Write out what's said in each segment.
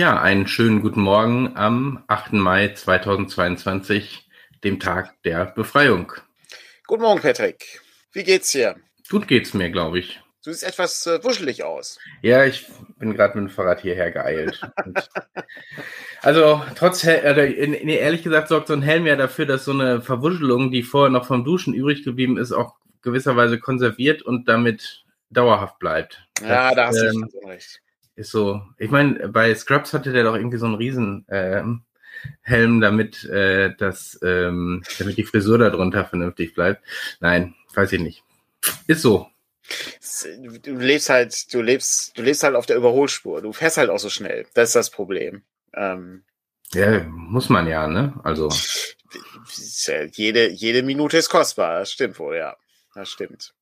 Ja, einen schönen guten Morgen am 8. Mai 2022, dem Tag der Befreiung. Guten Morgen, Patrick. Wie geht's dir? Gut geht's mir, glaube ich. Du siehst etwas äh, wuschelig aus. Ja, ich bin gerade mit dem Fahrrad hierher geeilt. also, trotz, äh, nee, ehrlich gesagt, sorgt so ein Helm ja dafür, dass so eine Verwuschelung, die vorher noch vom Duschen übrig geblieben ist, auch gewisserweise konserviert und damit dauerhaft bleibt. Ja, das, da hast ähm, du recht. Ist so. Ich meine, bei Scrubs hatte der doch irgendwie so einen riesen ähm, Helm, damit äh, das, ähm, damit die Frisur darunter vernünftig bleibt. Nein, weiß ich nicht. Ist so. Du lebst halt, du lebst, du lebst halt auf der Überholspur. Du fährst halt auch so schnell. Das ist das Problem. Ähm, ja, muss man ja, ne? Also. Jede, jede Minute ist kostbar. Das stimmt wohl, ja. Das stimmt.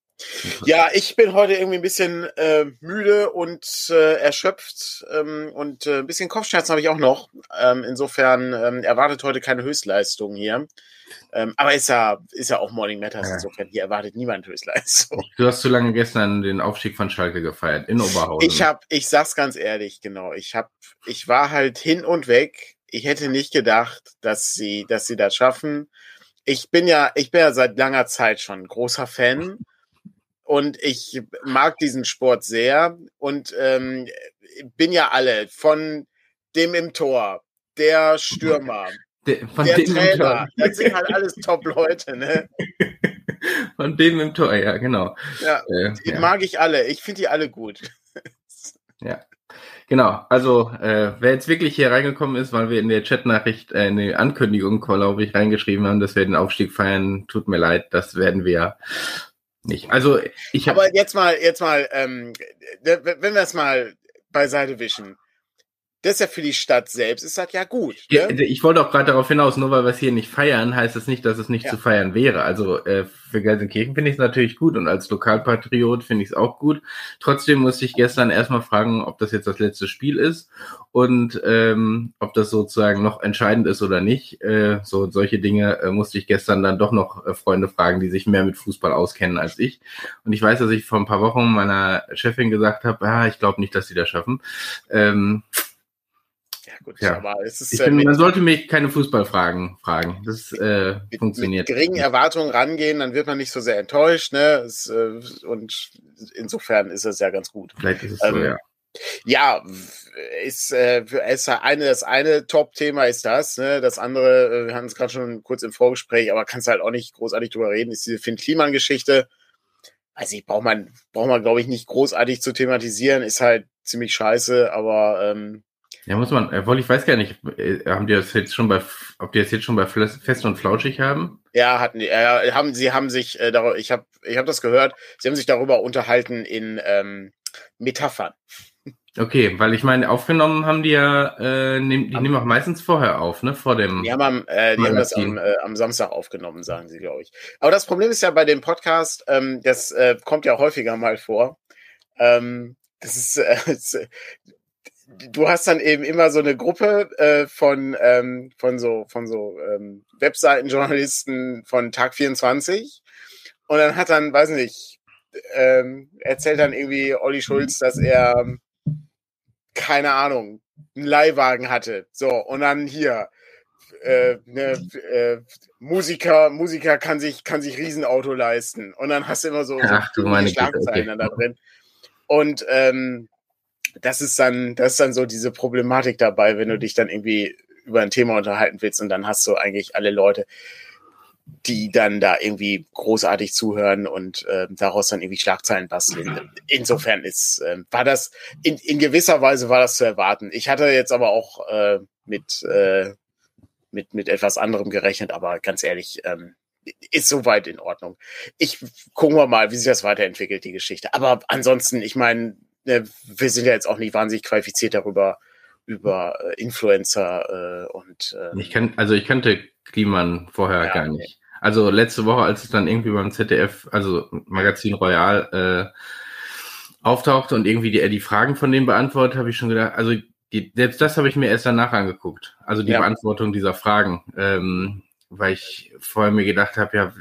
Ja, ich bin heute irgendwie ein bisschen äh, müde und äh, erschöpft ähm, und äh, ein bisschen Kopfschmerzen habe ich auch noch. Ähm, insofern ähm, erwartet heute keine Höchstleistung hier. Ähm, aber ist ja, ist ja auch Morning Matters. Insofern hier erwartet niemand Höchstleistung. Du hast zu lange gestern den Aufstieg von Schalke gefeiert in Oberhausen. Ich habe, ich sag's ganz ehrlich, genau. Ich habe, ich war halt hin und weg. Ich hätte nicht gedacht, dass sie, dass sie das schaffen. Ich bin ja, ich bin ja seit langer Zeit schon großer Fan und ich mag diesen Sport sehr und ähm, bin ja alle von dem im Tor, der Stürmer, De, der Trainer, das sind halt alles Top-Leute, ne? Von dem im Tor, ja, genau. Ja, äh, die ja. mag ich alle. Ich finde die alle gut. ja. Genau, also äh, wer jetzt wirklich hier reingekommen ist, weil wir in der Chatnachricht äh, eine Ankündigung, glaube ich, reingeschrieben haben, dass wir den Aufstieg feiern, tut mir leid, das werden wir nicht. Also ich habe. Aber jetzt mal, jetzt mal, ähm, wenn wir es mal beiseite wischen das ist ja für die Stadt selbst, ist das ja gut. Ne? Ja, ich wollte auch gerade darauf hinaus, nur weil wir es hier nicht feiern, heißt es das nicht, dass es nicht ja. zu feiern wäre. Also äh, für Gelsenkirchen finde ich es natürlich gut und als Lokalpatriot finde ich es auch gut. Trotzdem musste ich gestern erstmal fragen, ob das jetzt das letzte Spiel ist und ähm, ob das sozusagen noch entscheidend ist oder nicht. Äh, so solche Dinge äh, musste ich gestern dann doch noch äh, Freunde fragen, die sich mehr mit Fußball auskennen als ich. Und ich weiß, dass ich vor ein paar Wochen meiner Chefin gesagt habe, ah, ich glaube nicht, dass sie das schaffen. Ähm, gut, ja. aber es ist. Ich finde, man sollte mich keine Fußballfragen fragen. Das äh, mit, funktioniert. Mit geringen Erwartungen rangehen, dann wird man nicht so sehr enttäuscht, ne? Es, äh, und insofern ist es ja ganz gut. Vielleicht ist es ähm, so, ja. Ja, ist, äh, ist eine, das eine Top-Thema ist das, ne? Das andere, äh, wir hatten es gerade schon kurz im Vorgespräch, aber kannst halt auch nicht großartig drüber reden, ist diese Finn-Kliman-Geschichte. Also ich braucht man, braucht man, glaube ich, nicht großartig zu thematisieren, ist halt ziemlich scheiße, aber ähm, ja, muss man, obwohl ich weiß gar nicht, äh, haben die das jetzt schon bei, ob die das jetzt schon bei Fest und Flauschig haben? Ja, hatten die, äh, haben, sie haben sich, äh, darüber, ich habe ich hab das gehört, sie haben sich darüber unterhalten in ähm, Metaphern. Okay, weil ich meine, aufgenommen haben die ja, äh, nehm, die am, nehmen auch meistens vorher auf, ne, vor dem. Die haben, am, äh, die haben das am, äh, am Samstag aufgenommen, sagen sie, glaube ich. Aber das Problem ist ja bei dem Podcast, ähm, das äh, kommt ja häufiger mal vor. Ähm, das ist, äh, du hast dann eben immer so eine Gruppe äh, von, ähm, von so, von so ähm, Webseitenjournalisten von Tag 24. Und dann hat dann, weiß nicht, ähm, erzählt dann irgendwie Olli Schulz, dass er, keine Ahnung, einen Leihwagen hatte. So, und dann hier, äh, ne, äh, Musiker, Musiker kann sich, kann sich Riesenauto leisten. Und dann hast du immer so, Ach, so meine Schlagzeilen okay. da drin. Und ähm, das ist dann, das ist dann so diese Problematik dabei, wenn du dich dann irgendwie über ein Thema unterhalten willst und dann hast du eigentlich alle Leute, die dann da irgendwie großartig zuhören und äh, daraus dann irgendwie Schlagzeilen basteln. Insofern ist, äh, war das, in, in gewisser Weise war das zu erwarten. Ich hatte jetzt aber auch äh, mit, äh, mit, mit etwas anderem gerechnet, aber ganz ehrlich, ähm, ist soweit in Ordnung. Ich gucken wir mal, wie sich das weiterentwickelt, die Geschichte. Aber ansonsten, ich meine, Ne, wir sind ja jetzt auch nicht wahnsinnig qualifiziert darüber, über äh, Influencer äh, und äh, ich kann, also ich kannte Kliman vorher ja, gar nicht. Also letzte Woche, als es dann irgendwie beim ZDF, also Magazin Royal, äh, auftauchte und irgendwie die, die Fragen von dem beantwortet, habe ich schon gedacht, also die, selbst das habe ich mir erst danach angeguckt. Also die ja. Beantwortung dieser Fragen, ähm, weil ich vorher mir gedacht habe, ja,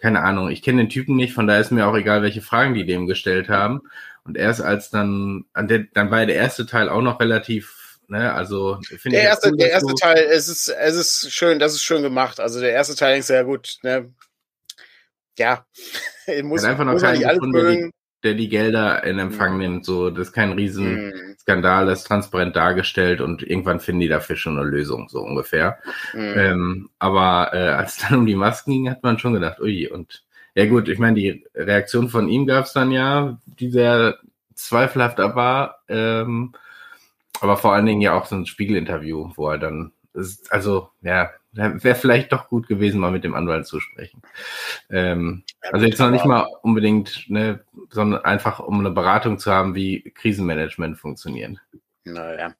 keine Ahnung, ich kenne den Typen nicht, von daher ist mir auch egal, welche Fragen die dem gestellt haben. Und erst als dann, dann war der erste Teil auch noch relativ ne, also finde ich. Erste, der erste Teil, es ist, es ist schön, das ist schön gemacht. Also der erste Teil denkst du ja gut, ne, ja, muss, einfach noch muss alles mögen der die Gelder in Empfang mhm. nimmt. So, das ist kein Riesenskandal, das ist transparent dargestellt und irgendwann finden die dafür schon eine Lösung, so ungefähr. Mhm. Ähm, aber äh, als es dann um die Masken ging, hat man schon gedacht, ui, und ja gut, ich meine, die Reaktion von ihm gab es dann ja, die sehr zweifelhaft war, ähm, aber vor allen Dingen ja auch so ein Spiegelinterview, wo er dann, ist, also ja, wäre vielleicht doch gut gewesen, mal mit dem Anwalt zu sprechen. Ähm, also jetzt noch nicht mal unbedingt, ne, sondern einfach um eine Beratung zu haben, wie Krisenmanagement funktioniert. Naja,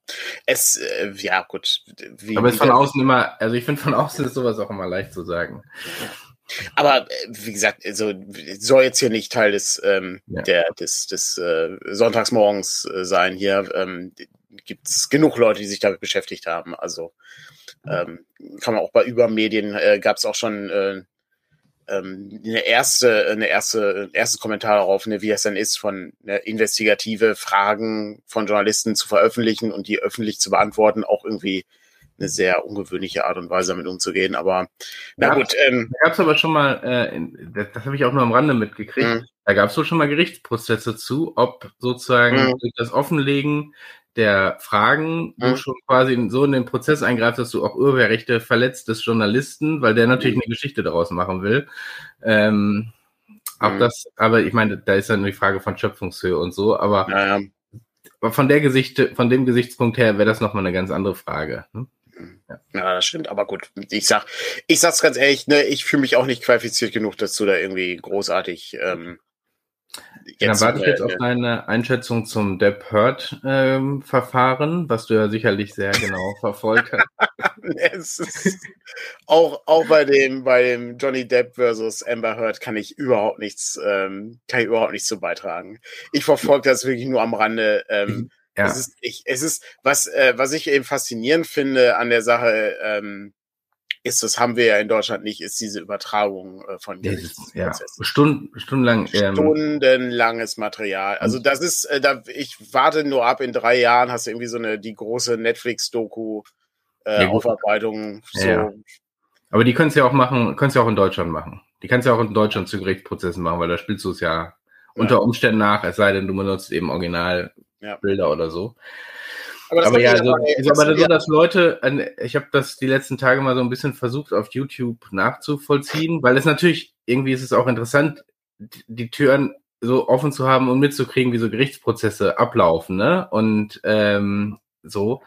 es, äh, ja gut. Wie, Aber es ist von außen immer, also ich finde von außen ist sowas auch immer leicht zu sagen. Aber äh, wie gesagt, also soll jetzt hier nicht Teil des ähm, ja. der des des äh, Sonntagsmorgens äh, sein. Hier ähm, gibt es genug Leute, die sich damit beschäftigt haben. Also ähm, kann man auch bei Übermedien, äh, gab es auch schon äh, ähm, eine erste, eine erste, ein erstes Kommentar darauf, ne, wie es dann ist, von ne, investigative Fragen von Journalisten zu veröffentlichen und die öffentlich zu beantworten, auch irgendwie eine sehr ungewöhnliche Art und Weise damit umzugehen. Aber na ja, gut. Ähm, da gab es aber schon mal, äh, das, das habe ich auch nur am Rande mitgekriegt, mhm. da gab es wohl schon mal Gerichtsprozesse zu, ob sozusagen mhm. durch das Offenlegen der Fragen, du mhm. schon quasi so in den Prozess eingreifst, dass du auch Urheberrechte verletzt des Journalisten, weil der natürlich mhm. eine Geschichte daraus machen will. Ähm, auch mhm. das, aber ich meine, da ist dann die Frage von Schöpfungshöhe und so, aber, ja, ja. aber von der Gesicht, von dem Gesichtspunkt her wäre das nochmal eine ganz andere Frage. Ne? Mhm. Ja. ja. das stimmt, aber gut. Ich sag, ich sag's ganz ehrlich, ne, ich fühle mich auch nicht qualifiziert genug dazu, da irgendwie großartig ähm, Jetzt, dann warte ich jetzt äh, auf deine Einschätzung zum Depp Hurt ähm, Verfahren, was du ja sicherlich sehr genau verfolgt hast. auch, auch bei dem, bei dem Johnny Depp versus Amber Heard kann ich überhaupt nichts, ähm, kann ich überhaupt nichts zu beitragen. Ich verfolge das wirklich nur am Rande. Ähm, ja. Es ist, ich, es ist, was, äh, was ich eben faszinierend finde an der Sache, ähm, ist, das haben wir ja in Deutschland nicht, ist diese Übertragung äh, von ja, Stunden, stundenlang. Ähm, Stundenlanges Material. Also das ist, äh, da, ich warte nur ab, in drei Jahren hast du irgendwie so eine, die große Netflix-Doku, äh, ja, Aufarbeitung. So. Ja. Aber die können es ja auch machen, können es ja auch in Deutschland machen. Die kannst ja auch in Deutschland zu Gerichtsprozessen machen, weil da spielst du es ja unter Umständen nach, es sei denn, du benutzt eben Originalbilder oder so. Aber, aber ja, also, ist aber so, dass Leute, ich habe das die letzten Tage mal so ein bisschen versucht auf YouTube nachzuvollziehen, weil es natürlich, irgendwie ist es auch interessant, die Türen so offen zu haben und mitzukriegen, wie so Gerichtsprozesse ablaufen, ne? Und ähm, so,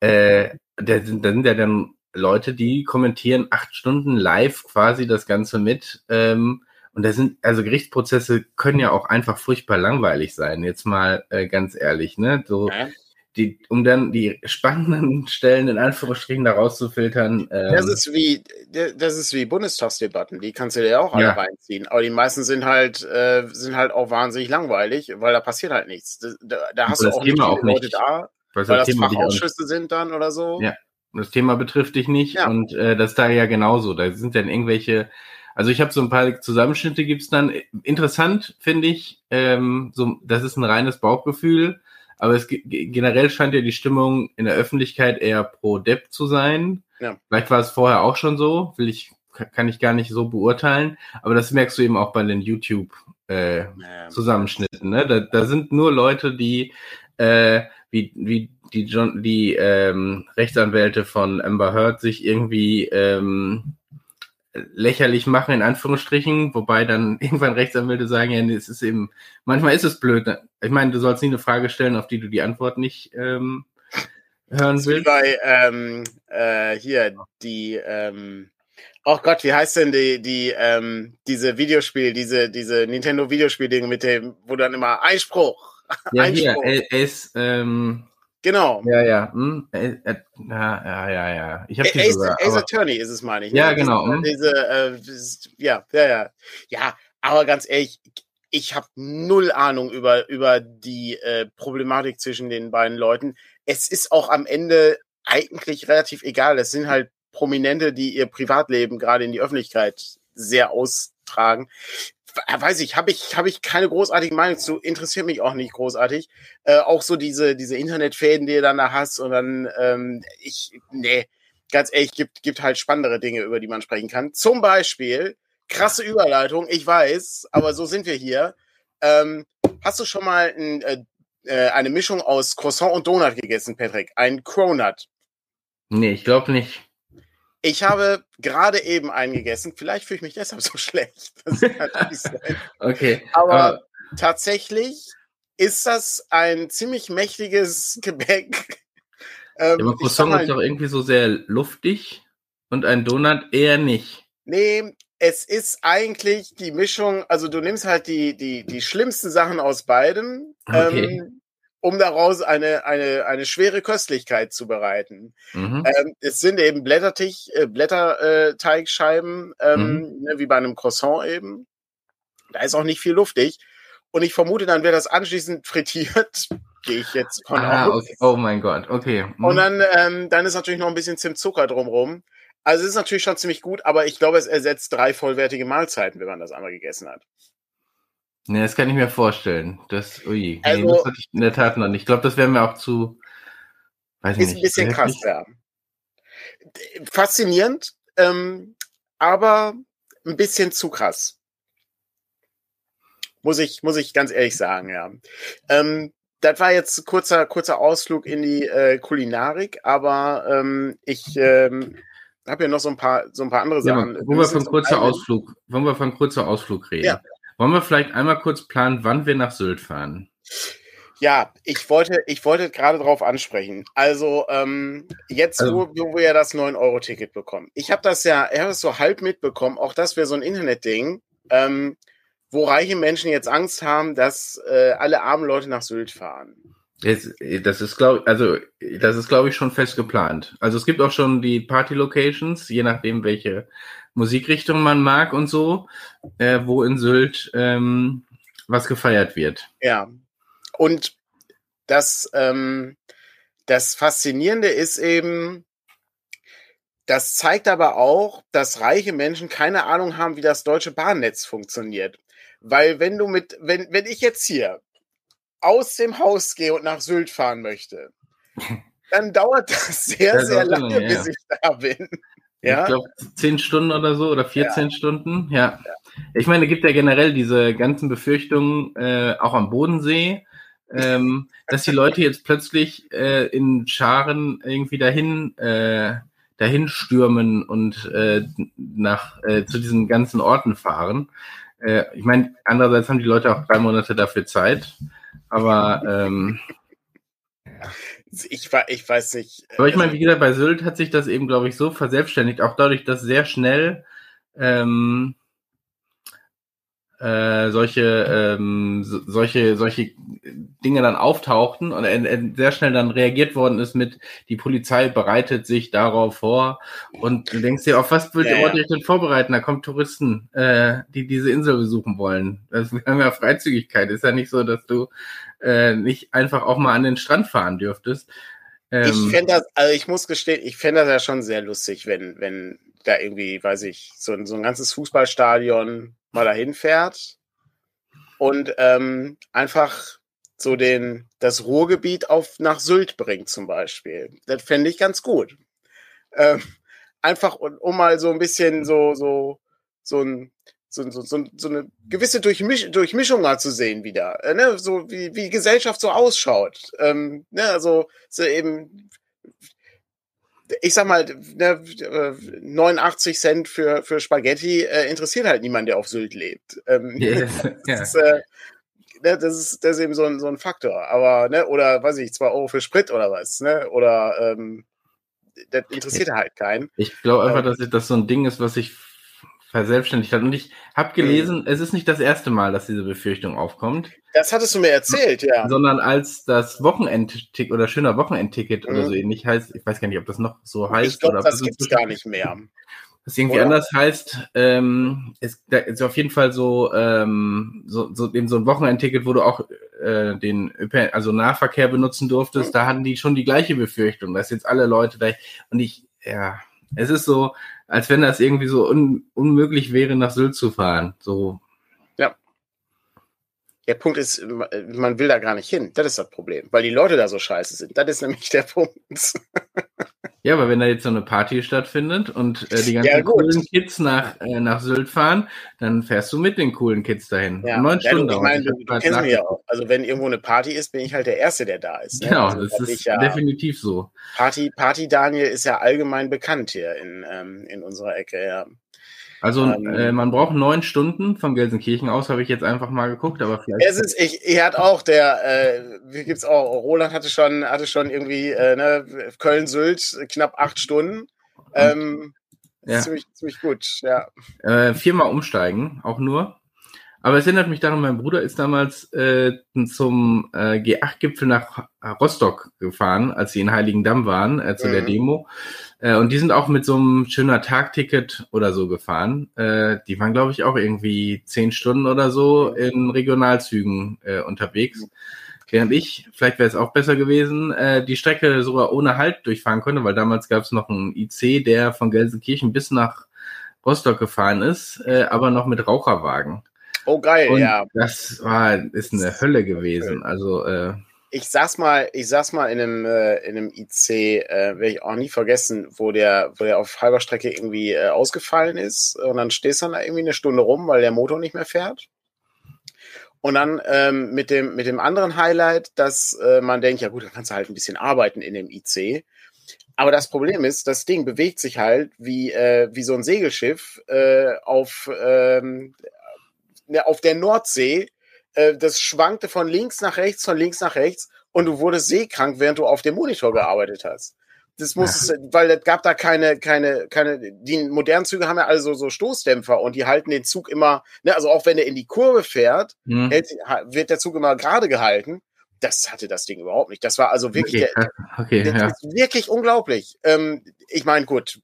äh, da sind, da sind ja dann Leute, die kommentieren acht Stunden live quasi das Ganze mit. Ähm, und da sind, also Gerichtsprozesse können ja auch einfach furchtbar langweilig sein, jetzt mal äh, ganz ehrlich, ne? So, ja die, um dann die spannenden Stellen in Anführungsstrichen da rauszufiltern. Ähm, das ist wie, das ist wie Bundestagsdebatten, die kannst du dir auch alle ja. reinziehen. Aber die meisten sind halt, äh, sind halt auch wahnsinnig langweilig, weil da passiert halt nichts. Da, da hast du auch nicht viele Leute da, weil das, das Fachausschüsse sind dann oder so. Ja, das Thema betrifft dich nicht ja. und äh, das da ja genauso. Da sind dann irgendwelche also ich habe so ein paar Zusammenschnitte gibt's dann. Interessant finde ich, ähm, so das ist ein reines Bauchgefühl. Aber es generell scheint ja die Stimmung in der Öffentlichkeit eher pro Depp zu sein. Ja. Vielleicht war es vorher auch schon so, will ich, kann ich gar nicht so beurteilen. Aber das merkst du eben auch bei den YouTube äh, ja. Zusammenschnitten. Ne? Da, da sind nur Leute, die äh, wie, wie die John, die ähm, Rechtsanwälte von Amber Heard sich irgendwie ähm, lächerlich machen, in Anführungsstrichen, wobei dann irgendwann Rechtsanwälte sagen, ja, es ist eben, manchmal ist es blöd. Ne? Ich meine, du sollst nie eine Frage stellen, auf die du die Antwort nicht ähm, hören willst. Wie bei ähm, äh, hier die ähm, Oh Gott, wie heißt denn die, die, ähm, diese Videospiel, diese, diese Nintendo Videospiel-Ding mit dem, wo dann immer Einspruch. Ja, Einspruch. hier, es, ähm, Genau. Ja, ja. Hm? Äh, äh, ja, ja, ja, ja. Ich habe Ace, sogar, Ace Attorney ist es, meine ich. Ne? Ja, genau. Hm? Diese, äh, ja, ja, ja. Ja, aber ganz ehrlich, ich habe null Ahnung über, über die äh, Problematik zwischen den beiden Leuten. Es ist auch am Ende eigentlich relativ egal. Es sind halt Prominente, die ihr Privatleben gerade in die Öffentlichkeit sehr aus tragen. Weiß ich, habe ich, habe ich keine großartige Meinung zu, interessiert mich auch nicht großartig. Äh, auch so diese, diese Internetfäden, die du dann da hast und dann, ähm, ich, nee, ganz ehrlich, gibt, gibt halt spannendere Dinge, über die man sprechen kann. Zum Beispiel, krasse Überleitung, ich weiß, aber so sind wir hier. Ähm, hast du schon mal ein, äh, äh eine Mischung aus Croissant und Donut gegessen, Patrick? Ein Cronut? Nee, ich glaube nicht. Ich habe gerade eben einen gegessen. Vielleicht fühle ich mich deshalb so schlecht. okay. Aber, aber tatsächlich ist das ein ziemlich mächtiges Gebäck. Ähm, ja, aber Croissant mal, ist doch irgendwie so sehr luftig und ein Donut eher nicht. Nee, es ist eigentlich die Mischung, also du nimmst halt die, die, die schlimmsten Sachen aus beidem. Okay. Ähm, um daraus eine, eine, eine schwere Köstlichkeit zu bereiten. Mhm. Ähm, es sind eben Blätterteig, äh, Blätterteigscheiben, ähm, mhm. ne, wie bei einem Croissant eben. Da ist auch nicht viel luftig. Und ich vermute, dann wird das anschließend frittiert. Gehe ich jetzt von ah, aus. Okay. Oh mein Gott, okay. Mhm. Und dann, ähm, dann ist natürlich noch ein bisschen Zimtzucker drumrum. Also es ist natürlich schon ziemlich gut, aber ich glaube, es ersetzt drei vollwertige Mahlzeiten, wenn man das einmal gegessen hat. Nee, das kann ich mir vorstellen. Das, ui, also, nee, das hatte ich in der Tat noch nicht. Ich glaube, das wäre mir auch zu, weiß ist nicht. Ein bisschen krass, ja. Faszinierend, ähm, aber ein bisschen zu krass. Muss ich, muss ich ganz ehrlich sagen, ja. Ähm, das war jetzt kurzer, kurzer Ausflug in die äh, Kulinarik, aber ähm, ich ähm, habe ja noch so ein paar, so ein paar andere Sachen. Ja, wollen wir von kurzer Ausflug, wollen wir von kurzer Ausflug reden? Ja. Wollen wir vielleicht einmal kurz planen, wann wir nach Sylt fahren? Ja, ich wollte, ich wollte gerade darauf ansprechen. Also ähm, jetzt, also, wo, wo wir ja das 9-Euro-Ticket bekommen. Ich habe das ja, ich habe es so halb mitbekommen. Auch das wäre so ein Internetding, ähm, wo reiche Menschen jetzt Angst haben, dass äh, alle armen Leute nach Sylt fahren. Das, das ist glaube also das ist glaube ich schon fest geplant. Also es gibt auch schon die Party Locations, je nachdem welche Musikrichtung man mag und so, äh, wo in Sylt ähm, was gefeiert wird. Ja. Und das ähm, das Faszinierende ist eben, das zeigt aber auch, dass reiche Menschen keine Ahnung haben, wie das deutsche Bahnnetz funktioniert. Weil wenn du mit, wenn, wenn ich jetzt hier aus dem Haus gehe und nach Sylt fahren möchte, dann dauert das sehr, das sehr lange, lange bis ich da bin. Ja? Ich glaube, zehn Stunden oder so oder 14 ja. Stunden, ja. ja. Ich meine, es gibt ja generell diese ganzen Befürchtungen, äh, auch am Bodensee, ähm, dass die Leute jetzt plötzlich äh, in Scharen irgendwie dahin, äh, dahin stürmen und äh, nach äh, zu diesen ganzen Orten fahren. Äh, ich meine, andererseits haben die Leute auch drei Monate dafür Zeit. Aber ähm, ich, ich weiß nicht. Aber ich meine, wie gesagt, bei Sylt hat sich das eben, glaube ich, so verselbstständigt, auch dadurch, dass sehr schnell ähm, äh, solche, ähm, so, solche, solche Dinge dann auftauchten und er sehr schnell dann reagiert worden ist mit, die Polizei bereitet sich darauf vor und du denkst dir, auf was wird ja, ihr denn vorbereiten? Da kommen Touristen, äh, die diese Insel besuchen wollen. Das ist ja Freizügigkeit. Ist ja nicht so, dass du äh, nicht einfach auch mal an den Strand fahren dürftest. Ähm, ich fände das, also ich muss gestehen, ich fände das ja schon sehr lustig, wenn, wenn da irgendwie, weiß ich, so, so ein ganzes Fußballstadion mal dahin fährt und ähm, einfach so den, das Ruhrgebiet auf nach Sylt bringt zum Beispiel. Das fände ich ganz gut. Ähm, einfach um, um mal so ein bisschen so, so, so ein, so, so, so, so eine gewisse Durchmisch Durchmischung mal zu sehen wieder, äh, ne? so wie, wie Gesellschaft so ausschaut. Ähm, ne? Also so eben ich sag mal, ne, 89 Cent für, für Spaghetti äh, interessiert halt niemand, der auf Sylt lebt. Ähm, yes. das, ist, äh, ne, das, ist, das ist eben so ein, so ein Faktor. Aber, ne, oder weiß ich, zwei Euro für Sprit oder was, ne? Oder ähm, das interessiert halt keinen. Ich glaube einfach, ähm, dass das so ein Ding ist, was sich verselbstständigt hat. Und ich habe gelesen, mhm. es ist nicht das erste Mal, dass diese Befürchtung aufkommt. Das hattest du mir erzählt, ja. Sondern als das Wochenendticket oder schöner Wochenendticket mhm. oder so ähnlich heißt, ich weiß gar nicht, ob das noch so heißt. Ich glaube, das gibt es gar nicht mehr. Das irgendwie oder? anders heißt, ähm, ist, da ist auf jeden Fall so, ähm, so, so, eben so ein Wochenendticket, wo du auch äh, den ÖPN, also Nahverkehr benutzen durftest, mhm. da hatten die schon die gleiche Befürchtung, dass jetzt alle Leute da und ich, ja, es ist so, als wenn das irgendwie so un unmöglich wäre, nach Sylt zu fahren. So. Ja. Der Punkt ist, man will da gar nicht hin. Das ist das Problem, weil die Leute da so scheiße sind. Das ist nämlich der Punkt. Ja, aber wenn da jetzt so eine Party stattfindet und äh, die ganzen Ja, coolen Kids nach, äh, nach Sylt fahren, dann fährst du mit den coolen Kids dahin. Ja, Neun ja, Stunden ich meine, du, du kennst mich ja auch. Also wenn irgendwo eine Party ist, bin ich halt der Erste, der da ist. Ne? Genau, also, das ist ja, definitiv so. Party, Party Daniel ist ja allgemein bekannt hier in, ähm, in unserer Ecke, ja. Also Ähm, äh, man braucht neun Stunden von Gelsenkirchen aus, habe ich jetzt einfach mal geguckt, aber vielleicht. Es ist, ich, ich hatte auch der, äh, wie gibt's auch, Roland hatte schon, hatte schon irgendwie, äh, ne, Köln-Sylt, knapp acht Stunden. Ähm, Ja. ziemlich, ziemlich gut, ja. äh, viermal umsteigen, auch nur. Aber es erinnert mich daran, mein Bruder ist damals äh, zum äh, G8-Gipfel nach Rostock gefahren, als sie in Heiligendamm waren, äh, zu der Mhm. Demo. Äh, und die sind auch mit so einem schöner Tagticket oder so gefahren. Äh, die waren, glaube ich, auch irgendwie zehn Stunden oder so in Regionalzügen äh, unterwegs. Während ich, vielleicht wäre es auch besser gewesen, äh, die Strecke sogar ohne Halt durchfahren konnte, weil damals gab es noch einen IC, der von Gelsenkirchen bis nach Rostock gefahren ist, äh, aber noch mit Raucherwagen. Oh, geil, Und ja. das war, ist eine Hölle gewesen. Also, äh, Ich saß mal, ich saß mal in einem, äh, in einem IC, äh, werde ich auch nie vergessen, wo der, wo der auf halber Strecke irgendwie äh, ausgefallen ist. Und dann stehst du dann da irgendwie eine Stunde rum, weil der Motor nicht mehr fährt. Und dann ähm, mit, dem, mit dem anderen Highlight, dass äh, man denkt, ja gut, dann kannst du halt ein bisschen arbeiten in dem IC. Aber das Problem ist, das Ding bewegt sich halt wie, äh, wie so ein Segelschiff äh, auf, ähm, auf der Nordsee. Äh, das schwankte von links nach rechts, von links nach rechts und du wurdest seekrank, während du auf dem Monitor gearbeitet hast. Das muss, weil es gab da keine, keine, keine, die modernen Züge haben ja alle so, Stoßdämpfer und die halten den Zug immer, ne, also auch wenn er in die Kurve fährt, hm, hält, wird der Zug immer gerade gehalten. Das hatte das Ding überhaupt nicht. Das war also wirklich, okay, der, okay, ja. wirklich unglaublich. Ähm, ich meine, gut,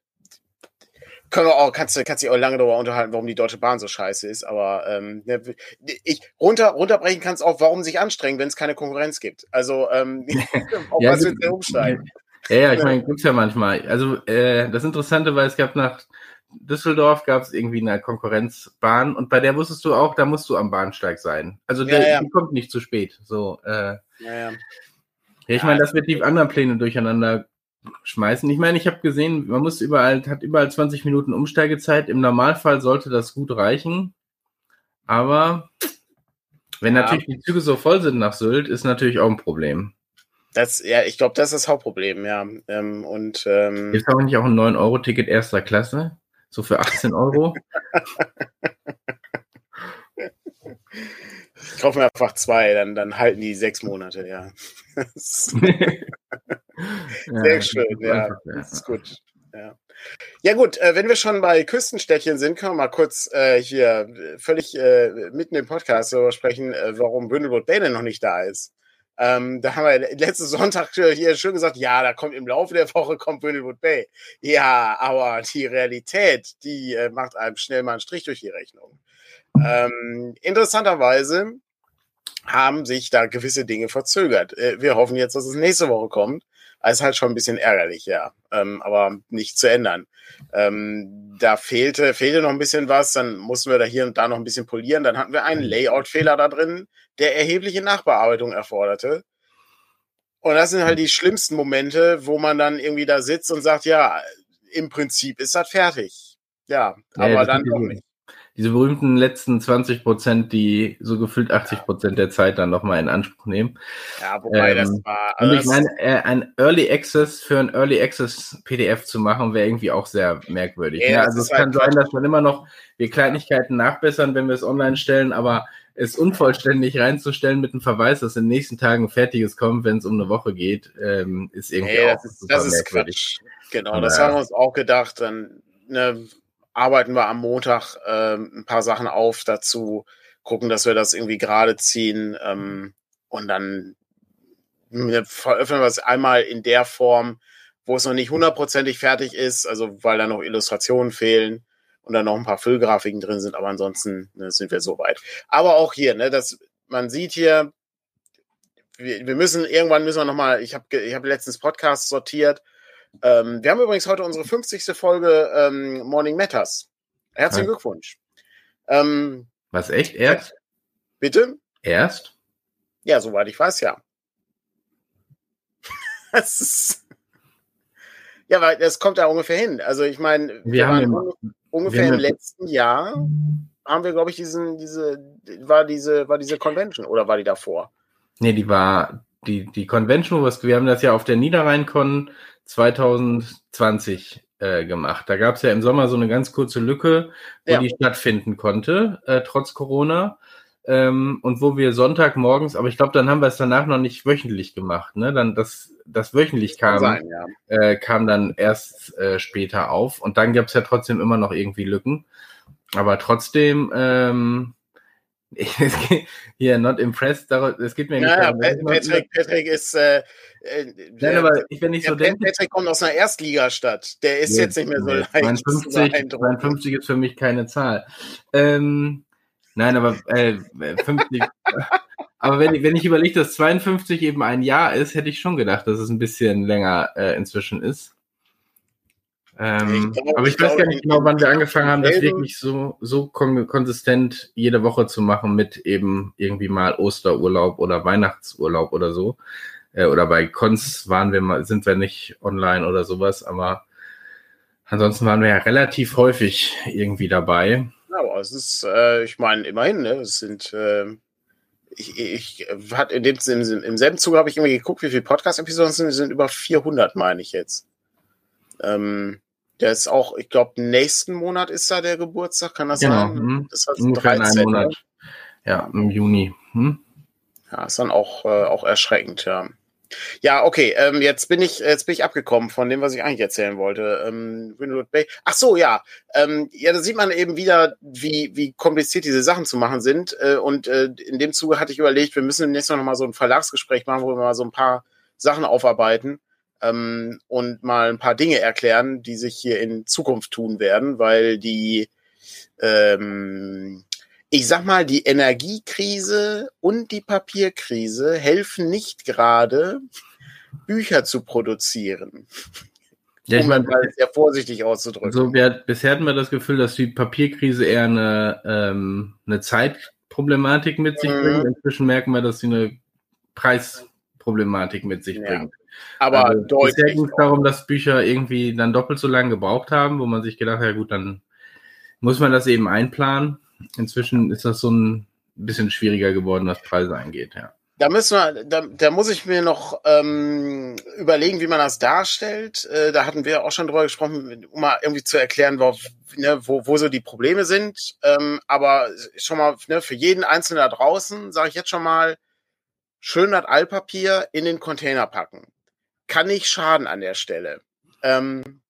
können wir auch, kannst du kannst dich auch lange darüber unterhalten, warum die Deutsche Bahn so scheiße ist, aber ähm, ne, ich runter runterbrechen kannst auch, warum sich anstrengen, wenn es keine Konkurrenz gibt. Also ähm, auf Ja, was willst du umsteigen? Ja, ja, ich meine, gibt's ja manchmal. Also äh, das Interessante war, es gab nach Düsseldorf gab es irgendwie eine Konkurrenzbahn und bei der wusstest du auch, da musst du am Bahnsteig sein. Also Ja, der, ja. die kommt nicht zu spät. So, äh, ja, ich Ja, meine, das wird die anderen Pläne durcheinander schmeißen. Ich meine, ich habe gesehen, man muss überall, hat überall 20 Minuten Umsteigezeit. Im Normalfall sollte das gut reichen. Aber wenn Ja. natürlich die Züge so voll sind nach Sylt, ist natürlich auch ein Problem. Das, ja, ich glaube, das ist das Hauptproblem, ja. Ähm, und ähm, Gibt es aber nicht auch ein 9-Euro-Ticket erster Klasse? So für 18 Euro? ich kaufe mir einfach zwei, dann, dann halten die sechs Monate, ja. Sehr schön, ja. Das ist gut. Ja, ja gut, äh, wenn wir schon bei Küstenstädtchen sind, können wir mal kurz äh, hier äh, völlig äh, mitten im Podcast darüber sprechen, äh, warum Bündelwood Bay denn noch nicht da ist. Ähm, da haben wir letzten Sonntag hier schön gesagt, ja, da kommt im Laufe der Woche kommt Bündelwood Bay. Ja, aber die Realität, die äh, macht einem schnell mal einen Strich durch die Rechnung. Ähm, interessanterweise haben sich da gewisse Dinge verzögert. Äh, wir hoffen jetzt, dass es nächste Woche kommt. Das ist halt schon ein bisschen ärgerlich, ja. Ähm, aber nicht zu ändern. Ähm, da fehlte, fehlte noch ein bisschen was, dann mussten wir da hier und da noch ein bisschen polieren. Dann hatten wir einen Layout-Fehler da drin, der erhebliche Nachbearbeitung erforderte. Und das sind halt die schlimmsten Momente, wo man dann irgendwie da sitzt und sagt, ja, im Prinzip ist das fertig. Ja, Ja, aber dann doch nicht. Diese berühmten letzten 20 Prozent, die so gefühlt 80 Prozent der Zeit dann nochmal in Anspruch nehmen. Ja, wobei das Ähm, war. Und Also ich das, meine, äh, ein Early Access für ein Early Access PDF zu machen, wäre irgendwie auch sehr merkwürdig. Ja, ne? das Also es ist halt kann sein, dass man immer noch wir Kleinigkeiten nachbessern, wenn wir es online stellen, aber es unvollständig reinzustellen mit einem Verweis, dass in den nächsten Tagen fertiges kommt, wenn es um eine Woche geht, ähm, ist irgendwie nee, auch das ist, super das ist merkwürdig. Quatsch. Genau, Aber das haben wir uns auch gedacht. Dann ne, arbeiten wir am Montag ähm, ein paar Sachen auf dazu, gucken, dass wir das irgendwie gerade ziehen ähm, und dann veröffentlichen wir es einmal in der Form, wo es noch nicht hundertprozentig fertig ist, also weil da noch Illustrationen fehlen und dann noch ein paar Füllgrafiken drin sind, aber ansonsten ne, sind wir soweit. Aber auch hier, ne, das, man sieht hier, wir, wir müssen irgendwann müssen wir noch mal. Ich habe ich habe letztens Podcast sortiert. Ähm, wir haben übrigens heute unsere 50. Folge ähm, Morning Matters. Herzlichen ja. Glückwunsch. Ähm, Was, echt? Erst? Bitte? Erst? Ja, soweit ich weiß, ja. das ist, ja, weil das kommt da ungefähr hin. Also ich meine, wir, wir haben im, ungefähr im letzten Jahr haben wir, glaube ich, diesen, diese, war diese, war diese Convention oder war die davor? Nee, die war, die, die Convention, was, wir haben das ja auf der Niederrheinkon 2020 äh, gemacht. Da gab es ja im Sommer so eine ganz kurze Lücke, wo ja. die stattfinden konnte, äh, trotz Corona. Ähm, und wo wir Sonntagmorgens, aber ich glaube, dann haben wir es danach noch nicht wöchentlich gemacht. Ne? Dann das, das wöchentlich kam, sein, ja. äh, kam dann erst äh, später auf. Und dann gab es ja trotzdem immer noch irgendwie Lücken. Aber trotzdem, ähm, hier, not impressed, es geht mir nicht ja, darum. Patrick, Patrick ist, äh, äh, Nein, aber ich, wenn ich so denke. Patrick kommt aus einer Erstligastadt. Der ist jetzt, jetzt nicht mehr so leicht. 52, 52 ist für mich keine Zahl. Ähm, nein, aber äh, 50. aber wenn, ich, wenn ich überlege, dass 52 eben ein Jahr ist, hätte ich schon gedacht, dass es ein bisschen länger äh, inzwischen ist. Ähm, ich glaub, aber ich, ich weiß gar nicht genau, wann wir angefangen haben, das wirklich so, so kon konsistent jede Woche zu machen mit eben irgendwie mal Osterurlaub oder Weihnachtsurlaub oder so. Äh, oder bei Cons waren wir mal, sind wir nicht online oder sowas, aber ansonsten waren wir ja relativ häufig irgendwie dabei. Aber es ist, äh, ich meine, immerhin, ne? Es sind, äh, ich, ich hat in dem, im, im selben Zuge habe ich immer geguckt, wie viele Podcast-Episoden sind, sind über 400, meine ich jetzt. Ähm, der ist auch, ich glaube, nächsten Monat ist da der Geburtstag, kann das genau. sein? Mhm. Das heißt Ungefähr 13, in Monat. Ja, im Juni. Hm? Ja, ist dann auch, äh, auch erschreckend, ja. Ja, okay, ähm, jetzt bin ich jetzt bin ich abgekommen von dem, was ich eigentlich erzählen wollte. Ähm, Bay. Ach so, ja. Ähm, ja, da sieht man eben wieder, wie, wie kompliziert diese Sachen zu machen sind. Äh, und äh, in dem Zuge hatte ich überlegt, wir müssen demnächst noch mal so ein Verlagsgespräch machen, wo wir mal so ein paar Sachen aufarbeiten ähm, und mal ein paar Dinge erklären, die sich hier in Zukunft tun werden, weil die, ähm, ich sag mal, die Energiekrise und die Papierkrise helfen nicht gerade, Bücher zu produzieren. Ja, ich meine, um sehr vorsichtig auszudrücken. So, wir, bisher hatten wir das Gefühl, dass die Papierkrise eher eine, ähm, eine Zeitproblematik mit sich mhm. bringt. Inzwischen merken wir, dass sie eine Preisproblematik mit sich ja. bringt. Aber also, deutlich. Bisher ging es darum, dass Bücher irgendwie dann doppelt so lange gebraucht haben, wo man sich gedacht hat, ja gut, dann muss man das eben einplanen. Inzwischen ist das so ein bisschen schwieriger geworden, was Preise angeht, ja. Da müssen wir, da, da muss ich mir noch ähm, überlegen, wie man das darstellt. Äh, da hatten wir auch schon drüber gesprochen, um mal irgendwie zu erklären, wo, ne, wo, wo so die Probleme sind. Ähm, aber schon mal ne, für jeden Einzelnen da draußen sage ich jetzt schon mal, schön das Altpapier in den Container packen kann nicht schaden an der Stelle. Ähm,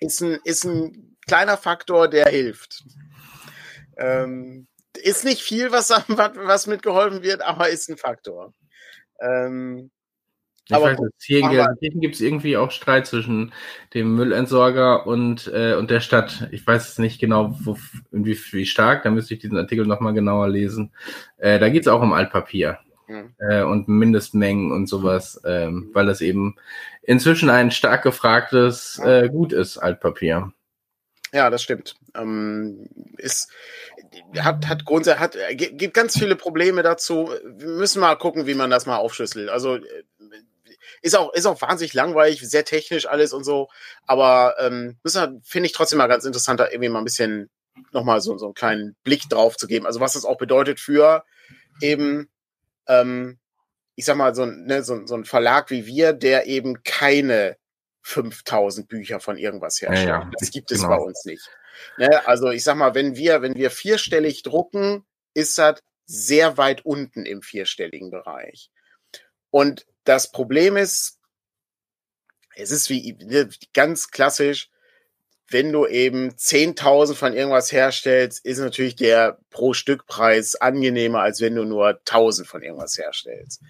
ist, ein, ist ein kleiner Faktor, der hilft. Ähm, ist nicht viel, was, was mitgeholfen wird, aber ist ein Faktor. Ähm, ich aber weiß, hier, hier gibt es irgendwie auch Streit zwischen dem Müllentsorger und, äh, und der Stadt. Ich weiß nicht genau, wo, wie, wie stark, da müsste ich diesen Artikel nochmal genauer lesen. Äh, da geht es auch um Altpapier mhm. äh, und Mindestmengen und sowas, ähm, weil das eben inzwischen ein stark gefragtes äh, Gut ist, Altpapier. Ja, das stimmt. Ähm, ist, hat, hat grundsätzlich, hat, gibt ganz viele Probleme dazu. Wir müssen mal gucken, wie man das mal aufschlüsselt. Also, äh, ist auch, ist auch wahnsinnig langweilig, sehr technisch alles und so. Aber ähm, finde ich trotzdem mal ganz interessant, da irgendwie mal ein bisschen nochmal so, so einen kleinen Blick drauf zu geben. Also was das auch bedeutet für eben ähm, ich sag mal, so, ne, so, so ein Verlag wie wir, der eben keine 5000 Bücher von irgendwas herstellt. Ja, ja, das gibt es genau. bei uns nicht. Ne, also ich sag mal, wenn wir, wenn wir vierstellig drucken, ist das sehr weit unten im vierstelligen Bereich. Und das Problem ist, es ist wie ne, ganz klassisch, wenn du eben 10.000 von irgendwas herstellst, ist natürlich der pro Stückpreis angenehmer, als wenn du nur 1.000 von irgendwas herstellst.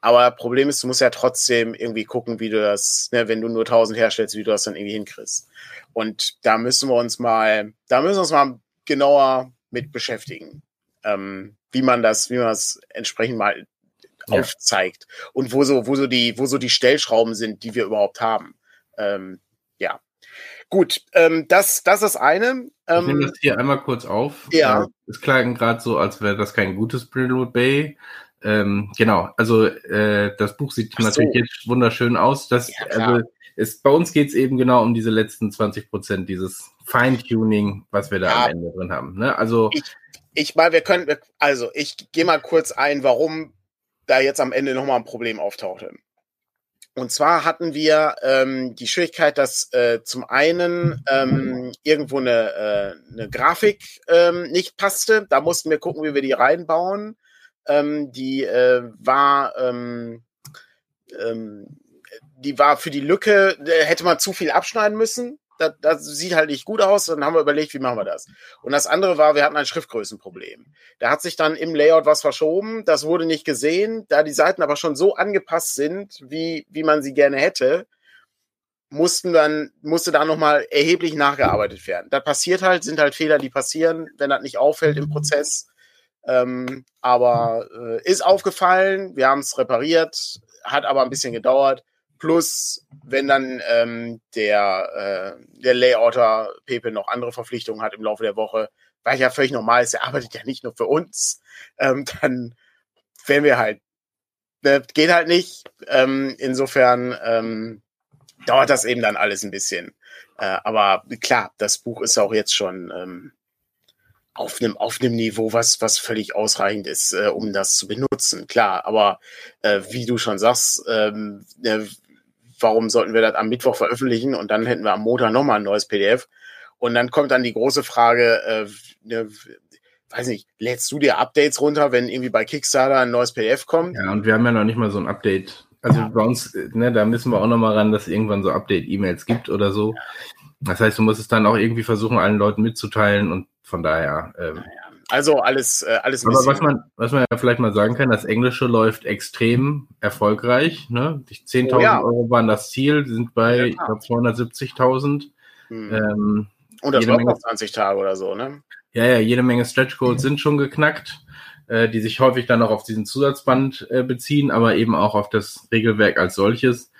Aber Problem ist, du musst ja trotzdem irgendwie gucken, wie du das, ne, wenn du nur 1000 herstellst, wie du das dann irgendwie hinkriegst. Und da müssen wir uns mal, da müssen wir uns mal genauer mit beschäftigen, ähm, wie man das, wie man das entsprechend mal ja. aufzeigt und wo so, wo so die, wo so die Stellschrauben sind, die wir überhaupt haben. Ähm, ja. Gut, ähm, das, das ist eine. Ähm, ich nehme das hier einmal kurz auf. Ja. Es klang gerade so, als wäre das kein gutes Brindlewood Bay. Ähm, genau, also äh, das Buch sieht so. natürlich jetzt wunderschön aus. Das, ja, also, ist, bei uns geht es eben genau um diese letzten 20 Prozent, dieses Feintuning, was wir da ja. am Ende drin haben. Ne? Also ich, ich mal, wir können, also ich gehe mal kurz ein, warum da jetzt am Ende nochmal ein Problem auftauchte. Und zwar hatten wir ähm, die Schwierigkeit, dass äh, zum einen ähm, irgendwo eine, äh, eine Grafik ähm, nicht passte. Da mussten wir gucken, wie wir die reinbauen. Ähm, die äh, war ähm, ähm, die war für die Lücke, hätte man zu viel abschneiden müssen das, das sieht halt nicht gut aus. Dann haben wir überlegt, wie machen wir das? Und das andere war, wir hatten ein Schriftgrößenproblem. Da hat sich dann im Layout was verschoben. Das wurde nicht gesehen. Da die Seiten aber schon so angepasst sind, wie, wie man sie gerne hätte, mussten dann, musste da nochmal erheblich nachgearbeitet werden. Das passiert halt, sind halt Fehler, die passieren, wenn das nicht auffällt im Prozess. Ähm, aber äh, ist aufgefallen, wir haben es repariert, hat aber ein bisschen gedauert. Plus, wenn dann ähm, der, äh, der Layouter Pepe noch andere Verpflichtungen hat im Laufe der Woche, weil ja völlig normal ist, er arbeitet ja nicht nur für uns, ähm, dann werden wir halt, ne, geht halt nicht. Ähm, insofern ähm, dauert das eben dann alles ein bisschen. Äh, aber klar, das Buch ist auch jetzt schon ähm, auf einem auf Niveau, was was völlig ausreichend ist, äh, um das zu benutzen. Klar, aber äh, wie du schon sagst, ähm, ne, warum sollten wir das am Mittwoch veröffentlichen und dann hätten wir am Montag nochmal ein neues PDF. Und dann kommt dann die große Frage, äh, ne, weiß nicht, lädst du dir Updates runter, wenn irgendwie bei Kickstarter ein neues PDF kommt? Ja, und wir haben ja noch nicht mal so ein Update. Also ja. bei uns, ne, da müssen wir auch nochmal ran, dass es irgendwann so Update-E-Mails gibt oder so. Das heißt, du musst es dann auch irgendwie versuchen, allen Leuten mitzuteilen und von daher. Ähm, ja, also alles, äh, alles. Aber was man, was man ja vielleicht mal sagen kann, das Englische läuft extrem erfolgreich. Ne? 10.000 oh, ja. Euro waren das Ziel, sind bei, ja, ich glaube, 270.000. Hm. Ähm, Und das läuft noch 20 Tage oder so, ne? Ja, ja, jede Menge Stretch Goals sind schon geknackt, äh, die sich häufig dann auch auf diesen Zusatzband äh, beziehen, aber eben auch auf das Regelwerk als solches.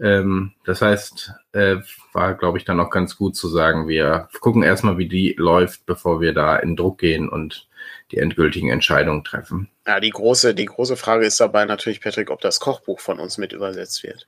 Ähm, das heißt, äh, war, glaube ich, dann auch ganz gut zu sagen, wir gucken erstmal, wie die läuft, bevor wir da in Druck gehen und die endgültigen Entscheidungen treffen. Ja, die große, die große Frage ist dabei natürlich, Patrick, ob das Kochbuch von uns mit übersetzt wird.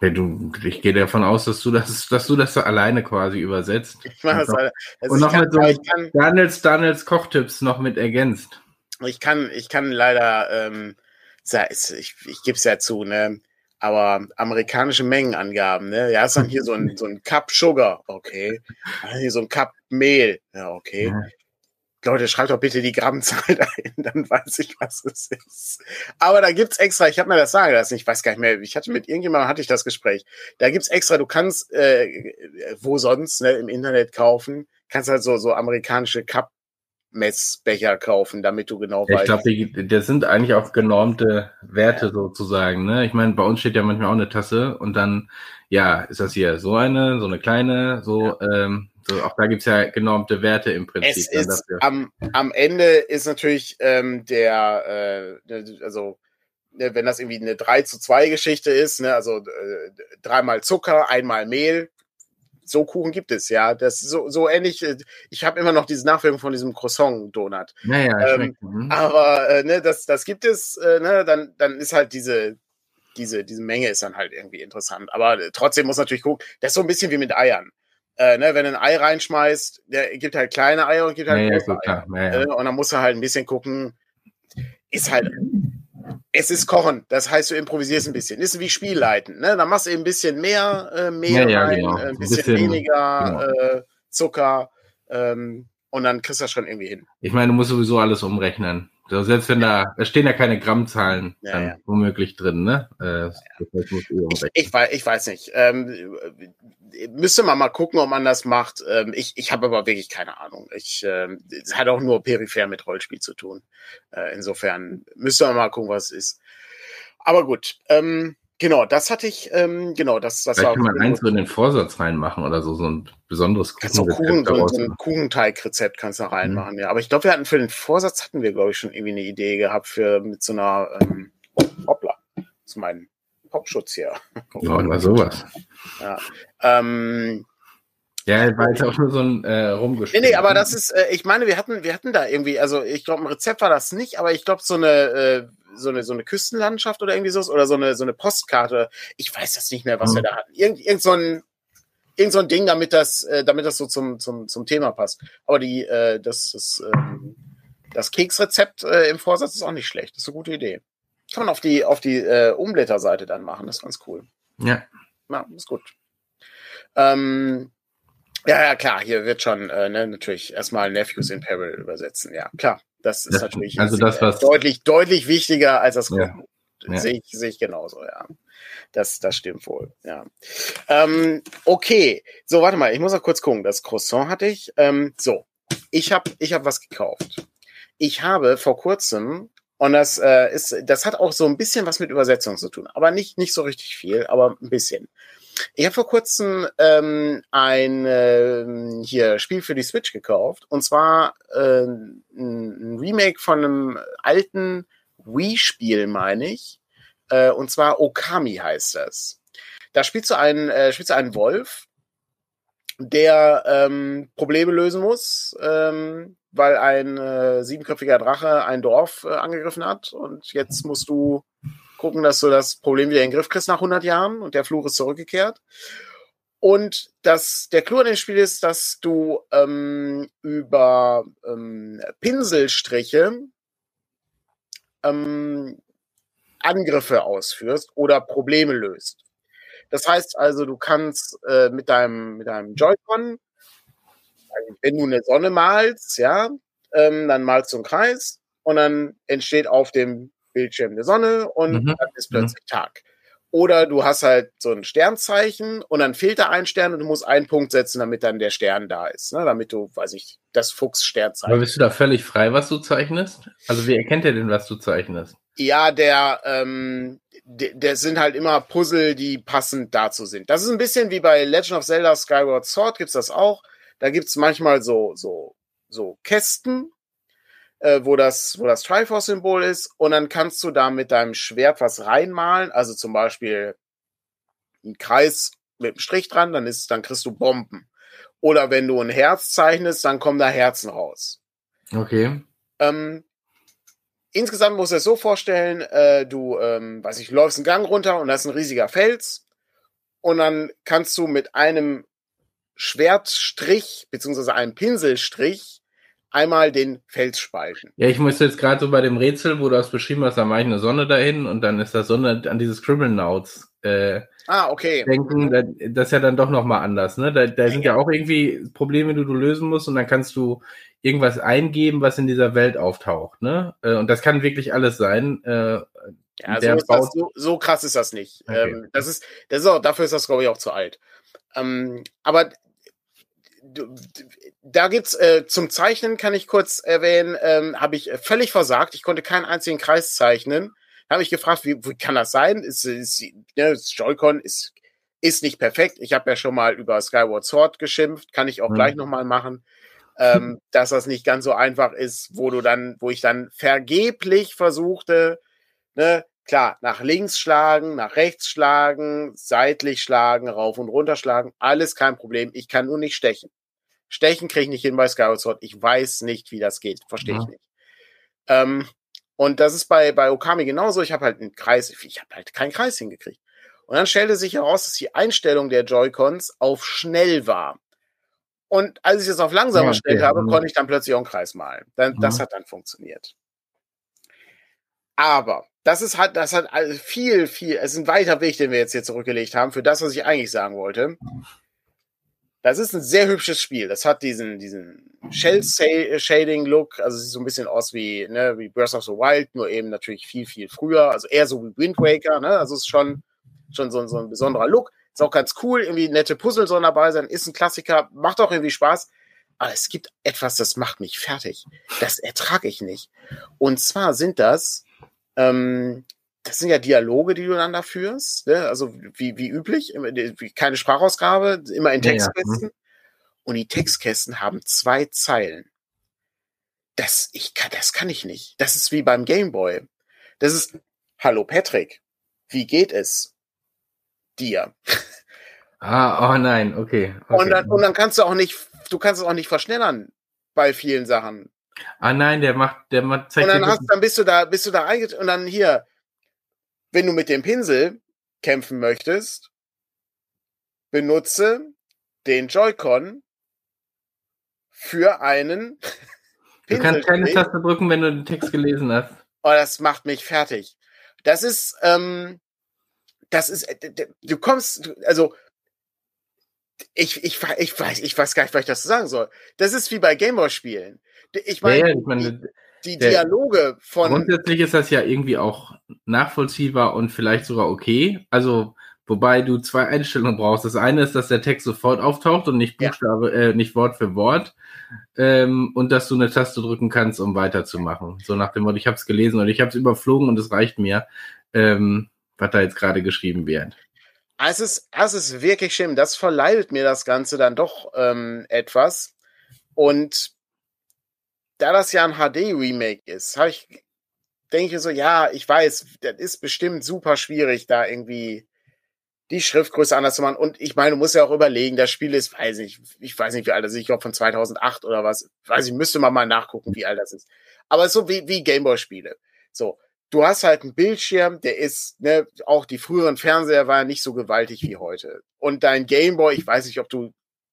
Ja, du, ich gehe davon aus, dass du das, dass du das alleine quasi übersetzt. Ich mache das alle. Also und noch kann, mit so kann, Daniels, Daniels Kochtipps noch mit ergänzt. Ich kann, ich kann leider, ähm, ich, ich gebe es ja zu, ne? Aber amerikanische Mengenangaben, ne? Ja, ist dann hier so ein, so ein Cup Sugar, okay. Hier so ein Cup Mehl, ja, okay. Ja. Leute, schreibt doch bitte die Grammzahl ein, dann weiß ich, was es ist. Aber da gibt's extra, ich habe mir das sagen lassen, ich weiß gar nicht mehr, ich hatte mit irgendjemandem hatte ich das Gespräch. Da gibt's extra, du kannst äh, wo sonst, ne, im Internet kaufen, kannst halt so so amerikanische Cup Messbecher kaufen, damit du genau weißt. Ich glaube, das sind eigentlich auch genormte Werte ja. sozusagen. Ne? Ich meine, bei uns steht ja manchmal auch eine Tasse und dann, ja, ist das hier so eine, so eine kleine, so, ja. ähm, so auch da gibt's ja genormte Werte im Prinzip. Es ist, am, am Ende ist natürlich ähm, der, äh, also ne, wenn das irgendwie eine 3 zu 2 Geschichte ist, ne, also äh, dreimal Zucker, einmal Mehl, so Kuchen gibt es, ja. Das ist so, so ähnlich. Äh, ich habe immer noch diese Nachwirkung von diesem Croissant-Donut. Naja, ähm, mhm. aber äh, ne, das, das gibt es, äh, ne, dann, dann ist halt diese, diese, diese Menge ist dann halt irgendwie interessant. Aber äh, trotzdem muss natürlich gucken, das ist so ein bisschen wie mit Eiern. Äh, ne, wenn du ein Ei reinschmeißt, der gibt halt kleine Eier und gibt halt naja, große Eier. Naja. Äh, und dann musst du halt ein bisschen gucken, ist halt es ist Kochen, das heißt, du improvisierst ein bisschen. Ist wie Spielleiten, ne? Da machst du eben ein bisschen mehr äh, Mehl ja, ja, rein, genau. ein bisschen, bisschen weniger genau. äh, Zucker ähm, und dann kriegst du das schon irgendwie hin. Ich meine, du musst sowieso alles umrechnen. Selbst wenn ja. da, da stehen ja keine Grammzahlen ja, dann ja. womöglich drin, ne? Äh, ich, ich, weiß, ich weiß nicht. Ähm, müsste man mal gucken, ob man das macht. Ähm, ich ich habe aber wirklich keine Ahnung. Ich, ähm, es hat auch nur peripher mit Rollspiel zu tun. Äh, insofern müsste man mal gucken, was es ist. Aber gut. Ähm, Genau, das hatte ich, ähm, genau, das, das Vielleicht war. kann man eins so in den Vorsatz reinmachen oder so, so ein besonderes Kuchen, so, so ein Kuchenteig-Rezept kannst du da reinmachen, mhm. ja. Aber ich glaube, wir hatten für den Vorsatz hatten wir, glaube ich, schon irgendwie eine Idee gehabt für mit so einer, ähm, hoppla, zu meinen Popschutz hier. Ja, na sowas. Ja. Ähm, ja, war jetzt auch nur so ein äh, rumgespielt. Nee, nee, aber das ist, äh, ich meine, wir hatten, wir hatten da irgendwie, also ich glaube, ein Rezept war das nicht, aber ich glaube, so eine, äh, so eine, so eine Küstenlandschaft oder irgendwie so, oder so eine, so eine Postkarte. Ich weiß das nicht mehr, was mhm. wir da hatten. Irgend, irgend so ein, irgend so ein Ding, damit das, äh, damit das so zum, zum, zum Thema passt. Aber die, äh, das, das, ähm, das Keksrezept äh, im Vorsatz ist auch nicht schlecht. Das ist eine gute Idee. Kann man auf die, auf die äh, Umblätterseite dann machen. Das ist ganz cool. Ja. Ja, ist gut. Ähm, ja, ja, klar, hier wird schon äh, ne, natürlich erstmal Nephews in Peril übersetzen. Ja, klar. Das ist das, natürlich also das, was, deutlich, deutlich wichtiger als das ja. ja. Sehe ich, sehe ich genauso, ja. Das, das stimmt wohl, ja. Ähm, okay, so, warte mal, ich muss noch kurz gucken. Das Croissant hatte ich. Ähm, so, ich habe ich hab was gekauft. Ich habe vor kurzem, und das äh, ist, das hat auch so ein bisschen was mit Übersetzung zu tun, aber nicht, nicht so richtig viel, aber ein bisschen. Ich habe vor kurzem ähm, ein äh, hier Spiel für die Switch gekauft und zwar äh, ein Remake von einem alten Wii-Spiel, meine ich. Äh, und zwar Okami heißt das. Da spielst du einen, äh, spielst du einen Wolf, der ähm, Probleme lösen muss, ähm, weil ein äh, siebenköpfiger Drache ein Dorf äh, angegriffen hat und jetzt musst du gucken, dass du das Problem wieder in den Griff kriegst nach 100 Jahren und der Fluch ist zurückgekehrt. Und das, der Clou an dem Spiel ist, dass du ähm, über ähm, Pinselstriche ähm, Angriffe ausführst oder Probleme löst. Das heißt also, du kannst äh, mit deinem, mit deinem Joy-Con, wenn du eine Sonne malst, ja, ähm, dann malst du einen Kreis und dann entsteht auf dem Bildschirm der Sonne und mhm. dann ist plötzlich mhm. Tag. Oder du hast halt so ein Sternzeichen und dann fehlt da ein Stern und du musst einen Punkt setzen, damit dann der Stern da ist. Ne? Damit du, weiß ich, das Fuchs-Sternzeichen. Aber bist du da völlig frei, was du zeichnest? Also wie erkennt er denn, was du zeichnest? Ja, der, ähm, der, der sind halt immer Puzzle, die passend dazu sind. Das ist ein bisschen wie bei Legend of Zelda Skyward Sword, gibt's das auch. Da gibt's manchmal so, so, so Kästen, äh, wo das, wo das Triforce-Symbol ist. Und dann kannst du da mit deinem Schwert was reinmalen. Also zum Beispiel einen Kreis mit einem Strich dran, dann ist, dann kriegst du Bomben. Oder wenn du ein Herz zeichnest, dann kommen da Herzen raus. Okay. Ähm, insgesamt musst du es so vorstellen, äh, du, ähm, weiß ich, läufst einen Gang runter und da ist ein riesiger Fels. Und dann kannst du mit einem Schwertstrich, beziehungsweise einem Pinselstrich, einmal den Fels spalten. Ja, ich muss jetzt gerade so bei dem Rätsel, wo du hast beschrieben hast, da mache ich eine Sonne dahin und dann ist da Sonne an dieses Scribblenauts. Äh, ah, okay. Denken, das ist ja dann doch nochmal anders, ne? Da, da sind ja auch irgendwie Probleme, die du lösen musst und dann kannst du irgendwas eingeben, was in dieser Welt auftaucht, ne? Äh, und das kann wirklich alles sein. Äh, ja, so, das, so, so, krass ist das nicht. Okay. Ähm, das ist, das ist auch, dafür ist das, glaube ich, auch zu alt. Ähm, aber da gibt's äh, zum Zeichnen kann ich kurz erwähnen, ähm, habe ich völlig versagt. Ich konnte keinen einzigen Kreis zeichnen. Da habe ich gefragt, wie, wie kann das sein? Ist, ist, ne, Joy-Con ist ist nicht perfekt. Ich habe ja schon mal über Skyward Sword geschimpft, kann ich auch mhm. gleich nochmal machen, ähm, dass das nicht ganz so einfach ist, wo du dann, wo ich dann vergeblich versuchte, ne, klar, nach links schlagen, nach rechts schlagen, seitlich schlagen, rauf und runter schlagen, alles kein Problem. Ich kann nur nicht stechen. Stechen kriege ich nicht hin bei Skyward Sword. Ich weiß nicht, wie das geht. Verstehe ja. ich nicht. Ähm, und das ist bei, bei Okami genauso. Ich habe halt einen Kreis, ich habe halt keinen Kreis hingekriegt. Und dann stellte sich heraus, dass die Einstellung der Joy-Cons auf schnell war. Und als ich es auf langsam ja, gestellt okay. habe, konnte ich dann plötzlich auch einen Kreis malen. Dann, mhm. Das hat dann funktioniert. Aber das ist halt, das hat viel, viel, es ist ein weiter Weg, den wir jetzt hier zurückgelegt haben, für das, was ich eigentlich sagen wollte. Das ist ein sehr hübsches Spiel. Das hat diesen, diesen Shell-Shading-Look. Also es sieht so ein bisschen aus wie, ne, wie Breath of the Wild, nur eben natürlich viel, viel früher. Also eher so wie Wind Waker, ne? Also es ist schon, schon so, so ein besonderer Look. Ist auch ganz cool. Irgendwie nette Puzzle sollen dabei sein. Ist ein Klassiker. Macht auch irgendwie Spaß. Aber es gibt etwas, das macht mich fertig. Das ertrage ich nicht. Und zwar sind das, ähm, das sind ja Dialoge, die du dann da führst, ne? also wie, wie üblich, keine Sprachausgabe, immer in Textkästen. Ja, ja. Und die Textkästen haben zwei Zeilen. Das, ich kann, das kann ich nicht. Das ist wie beim Gameboy. Das ist, hallo Patrick, wie geht es? dir. Ah, oh nein, okay. okay. Und, dann, und dann kannst du auch nicht, du kannst es auch nicht verschnellern bei vielen Sachen. Ah nein, der macht, der macht Und dann hast, dann bist du da, bist du da einget und dann hier, wenn du mit dem Pinsel kämpfen möchtest, benutze den Joy-Con für einen Du kannst keine Taste drücken, wenn du den Text gelesen hast. Oh, das macht mich fertig. Das ist, ähm, das ist, äh, du kommst, also ich, ich, ich weiß, ich weiß gar nicht, was ich das sagen soll. Das ist wie bei Gameboy-Spielen. Ich meine, ja, ja, ich meine die, Dialoge von. Grundsätzlich ist das ja irgendwie auch nachvollziehbar und vielleicht sogar okay. Also, wobei du zwei Einstellungen brauchst. Das eine ist, dass der Text sofort auftaucht und nicht Buchstabe, ja. äh, nicht Wort für Wort. Ähm, und dass du eine Taste drücken kannst, um weiterzumachen. So nach dem Motto, ich habe es gelesen und ich habe es überflogen und es reicht mir, ähm, was da jetzt gerade geschrieben wird. Es ist, es ist wirklich schlimm. Das verleidet mir das Ganze dann doch ähm, etwas. Und da das ja ein HD-Remake ist, habe ich, denke ich so, ja, ich weiß, das ist bestimmt super schwierig, da irgendwie die Schriftgröße anders zu machen. Und ich meine, du musst ja auch überlegen, das Spiel ist, weiß nicht, ich weiß nicht, wie alt das ist, ich glaube von 2008 oder was. Weiß ich, müsste man mal nachgucken, wie alt das ist. Aber so wie, wie Gameboy-Spiele. So du hast halt einen Bildschirm, der ist, ne, auch die früheren Fernseher waren nicht so gewaltig wie heute. Und dein Gameboy, ich weiß nicht, ob du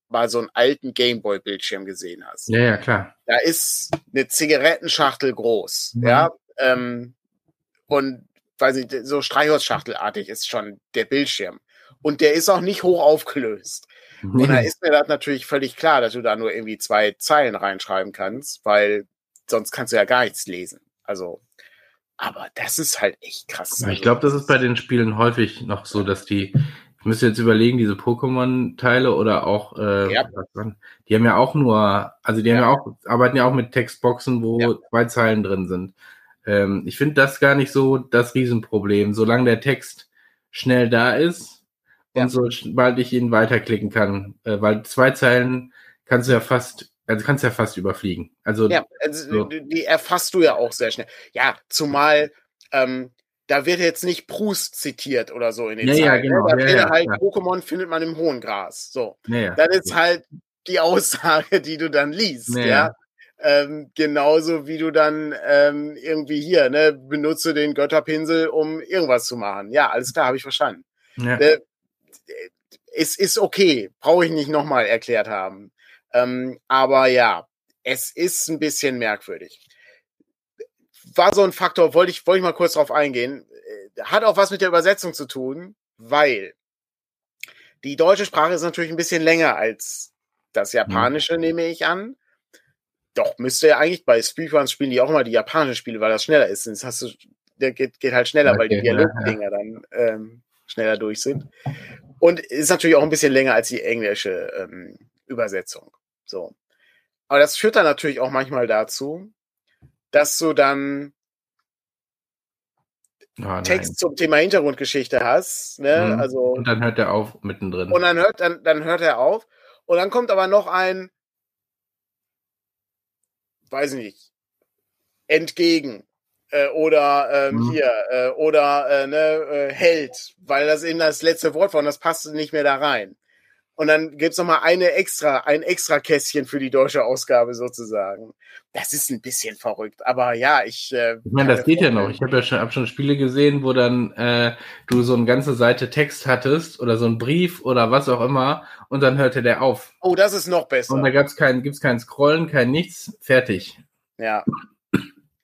mal so einen alten Gameboy-Bildschirm gesehen hast. Ja, ja, klar. Da ist eine Zigarettenschachtel groß, mhm. ja, ähm, und weiß ich, so Streichholzschachtelartig ist schon der Bildschirm. Und der ist auch nicht hoch aufgelöst. Mhm. Und da ist mir das natürlich völlig klar, dass du da nur irgendwie zwei Zeilen reinschreiben kannst, weil sonst kannst du ja gar nichts lesen. Also, aber das ist halt echt krass. ich glaube, das ist bei den Spielen häufig noch so, dass die, ich müsste jetzt überlegen, diese Pokémon-Teile oder auch, äh, ja. die haben ja auch nur, also die haben ja auch, arbeiten ja auch mit Textboxen, wo ja. zwei Zeilen drin sind. Ähm, ich finde das gar nicht so das Riesenproblem, solange der Text schnell da ist und so, sobald ich ihn weiterklicken kann, äh, weil zwei Zeilen kannst du ja fast also kannst ja fast überfliegen. Also, ja, also so. die erfasst du ja auch sehr schnell. Ja, zumal ähm, da wird jetzt nicht Proust zitiert oder so in den ja, Zeilen. Ja, ne? genau. Da ja, ja, halt, Pokémon findet man im hohen Gras. So. Das ist halt die Aussage, die du dann liest, ja. Ähm, genauso wie du dann ähm, irgendwie hier, ne, benutze den Götterpinsel, um irgendwas zu machen. Ja, alles klar, habe ich verstanden. Äh, es ist okay, brauche ich nicht nochmal erklärt haben. Ähm, aber ja, es ist ein bisschen merkwürdig. War so ein Faktor, wollte ich, wollte ich mal kurz drauf eingehen. Äh, hat auch was mit der Übersetzung zu tun, weil die deutsche Sprache ist natürlich ein bisschen länger als das Japanische, mhm. nehme ich an. Doch, müsste ja eigentlich bei Speedruns spielen die auch immer die japanischen Spiele, weil das schneller ist. Das hast du, der geht, geht halt schneller, okay, weil die Dialogdinger ja. dann ähm, schneller durch sind. Und ist natürlich auch ein bisschen länger als die englische ähm, Übersetzung. So. Aber das führt dann natürlich auch manchmal dazu, dass du dann oh, Text zum Thema Hintergrundgeschichte hast. Ne? Mhm. Also, und dann hört er auf mittendrin. Und dann hört, dann, dann hört er auf. Und dann kommt aber noch ein, weiß ich nicht, entgegen. Äh, oder ähm, mhm. hier, äh, oder äh, ne, äh, Held, weil das eben das letzte Wort war und das passte nicht mehr da rein. Und dann gibt's noch mal eine extra, ein extra Kästchen für die deutsche Ausgabe sozusagen. Das ist ein bisschen verrückt, aber ja, ich. Äh, ich meine, das geht ja noch. Ich habe ja schon, hab schon Spiele gesehen, wo dann äh, du so eine ganze Seite Text hattest oder so ein Brief oder was auch immer und dann hörte der auf. Oh, das ist noch besser. Und da gab's kein, gibt's kein Scrollen, kein nichts, fertig. Ja,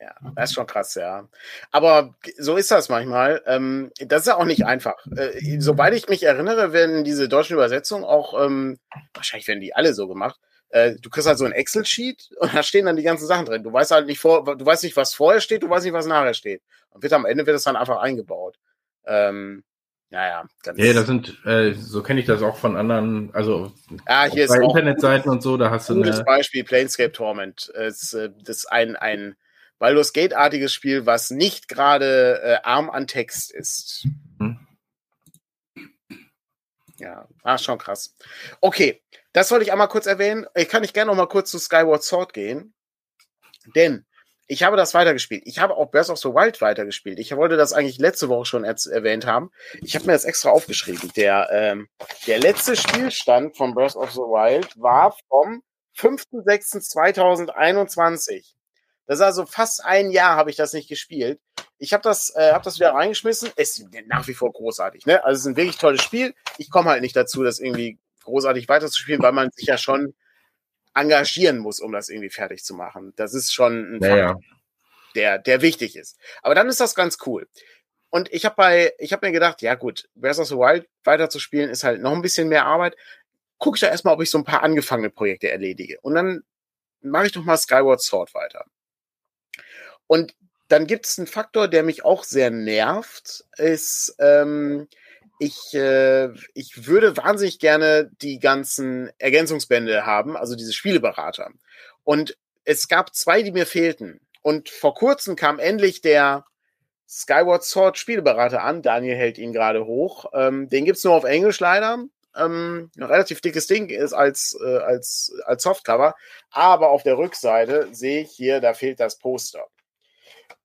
ja, das ist schon krass, ja. Aber so ist das manchmal. Ähm, das ist ja auch nicht einfach. Äh, soweit ich mich erinnere, werden diese deutschen Übersetzungen auch, ähm, wahrscheinlich werden die alle so gemacht. Äh, du kriegst halt so ein Excel-Sheet und da stehen dann die ganzen Sachen drin. Du weißt halt nicht vor, du weißt nicht, was vorher steht, du weißt nicht, was nachher steht. Und wird am Ende wird es dann einfach eingebaut. Ähm, naja, ganz. Ja, das sind, äh, so kenne ich das auch von anderen, also ah, hier bei Internetseiten und so, da hast du. Ein gutes Beispiel, Planescape Torment. Das ist, äh, das ist ein, ein Baldur's Gate-artiges Spiel, was nicht gerade äh, arm an Text ist. Hm. Ja, ah, schon krass. Okay, das wollte ich einmal kurz erwähnen. Ich kann nicht gerne noch mal kurz zu Skyward Sword gehen. Denn ich habe das weitergespielt. Ich habe auch Breath of the Wild weitergespielt. Ich wollte das eigentlich letzte Woche schon erwähnt haben. Ich habe mir das extra aufgeschrieben. Der, ähm, der letzte Spielstand von Breath of the Wild war vom 5.6.2021. Das ist also fast ein Jahr habe ich das nicht gespielt. Ich habe das, äh, hab das wieder reingeschmissen. Es ist nach wie vor großartig. Ne? Also es ist ein wirklich tolles Spiel. Ich komme halt nicht dazu, das irgendwie großartig weiterzuspielen, weil man sich ja schon engagieren muss, um das irgendwie fertig zu machen. Das ist schon ein ja, Faktor, der, der wichtig ist. Aber dann ist das ganz cool. Und ich habe bei, ich habe mir gedacht, ja gut, Breath of the Wild weiterzuspielen ist halt noch ein bisschen mehr Arbeit. Guck ich da erstmal, ob ich so ein paar angefangene Projekte erledige. Und dann mache ich doch mal Skyward Sword weiter. Und dann gibt es einen Faktor, der mich auch sehr nervt, ist, ähm, ich, äh, ich würde wahnsinnig gerne die ganzen Ergänzungsbände haben, also diese Spieleberater. Und es gab zwei, die mir fehlten. Und vor kurzem kam endlich der Skyward Sword Spieleberater an. Daniel hält ihn gerade hoch. Ähm, den gibt's nur auf Englisch leider. Ähm, ein relativ dickes Ding ist als, äh, als, als Softcover. Aber auf der Rückseite sehe ich hier, da fehlt das Poster.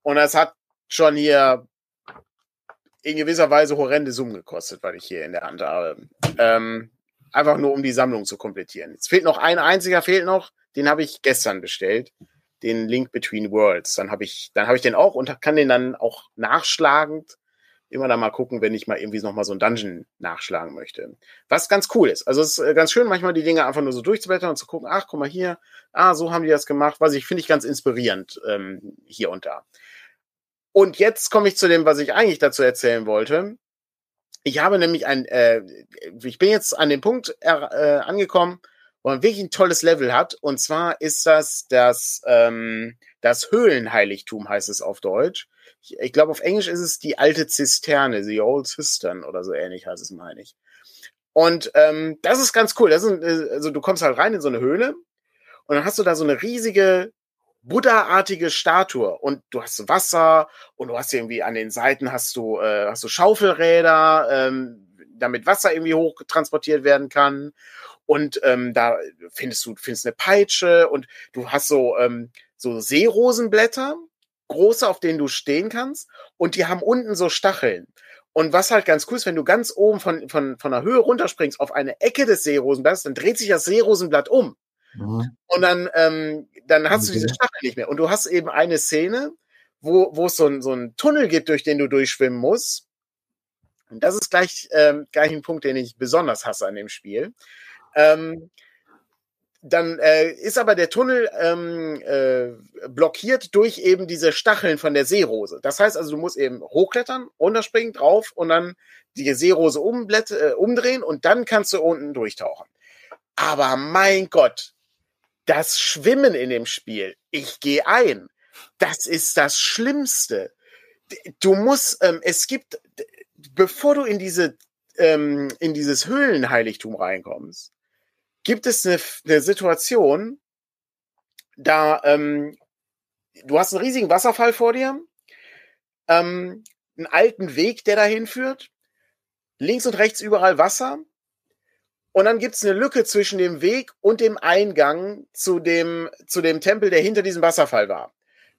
Und das hat schon hier in gewisser Weise horrende Summen gekostet, weil ich hier in der Hand habe. Ähm, einfach nur, um die Sammlung zu komplettieren. Jetzt fehlt noch ein einziger, fehlt noch. Den habe ich gestern bestellt. Den Link Between Worlds. Dann habe ich, dann habe ich den auch und kann den dann auch nachschlagend immer da mal gucken, wenn ich mal irgendwie noch mal so ein Dungeon nachschlagen möchte. Was ganz cool ist. Also es ist äh, ganz schön, manchmal die Dinge einfach nur so durchzublättern und zu gucken, ach, guck mal hier, ah, so haben die das gemacht. Was ich finde ich ganz inspirierend ähm, hier und da. Und jetzt komme ich zu dem, was ich eigentlich dazu erzählen wollte. Ich habe nämlich ein, äh, ich bin jetzt an dem Punkt äh, angekommen, wo man wirklich ein tolles Level hat. Und zwar ist das das, ähm, das Höhlenheiligtum, heißt es auf Deutsch. Ich, ich glaube, auf Englisch ist es die alte Zisterne, the old cistern oder so ähnlich heißt es, meine ich. Und ähm, das ist ganz cool. Das ist, also du kommst halt rein in so eine Höhle und dann hast du da so eine riesige Buddha-artige Statue und du hast Wasser und du hast irgendwie an den Seiten hast du äh, hast du Schaufelräder, ähm, damit Wasser irgendwie hoch transportiert werden kann und ähm, da findest du findest eine Peitsche und du hast so ähm, so Seerosenblätter große, auf denen du stehen kannst und die haben unten so Stacheln. Und was halt ganz cool ist, wenn du ganz oben von, von, von der Höhe runterspringst auf eine Ecke des Seerosenblatts, dann dreht sich das Seerosenblatt um. Mhm. Und dann, ähm, dann hast okay. du diese Stachel nicht mehr. Und du hast eben eine Szene, wo, wo es so, ein, so einen Tunnel gibt, durch den du durchschwimmen musst. Und das ist gleich, ähm, gleich ein Punkt, den ich besonders hasse an dem Spiel. Ähm, dann äh, ist aber der Tunnel ähm, äh, blockiert durch eben diese Stacheln von der Seerose. Das heißt also, du musst eben hochklettern, runterspringen, drauf und dann die Seerose äh, umdrehen und dann kannst du unten durchtauchen. Aber mein Gott, das Schwimmen in dem Spiel, ich gehe ein. Das ist das Schlimmste. Du musst, ähm, es gibt, bevor du in diese, ähm, in dieses Höhlenheiligtum reinkommst, gibt es eine, eine Situation, da ähm, du hast einen riesigen Wasserfall vor dir, ähm, einen alten Weg, der dahin führt, links und rechts überall Wasser und dann gibt's eine Lücke zwischen dem Weg und dem Eingang zu dem, zu dem Tempel, der hinter diesem Wasserfall war.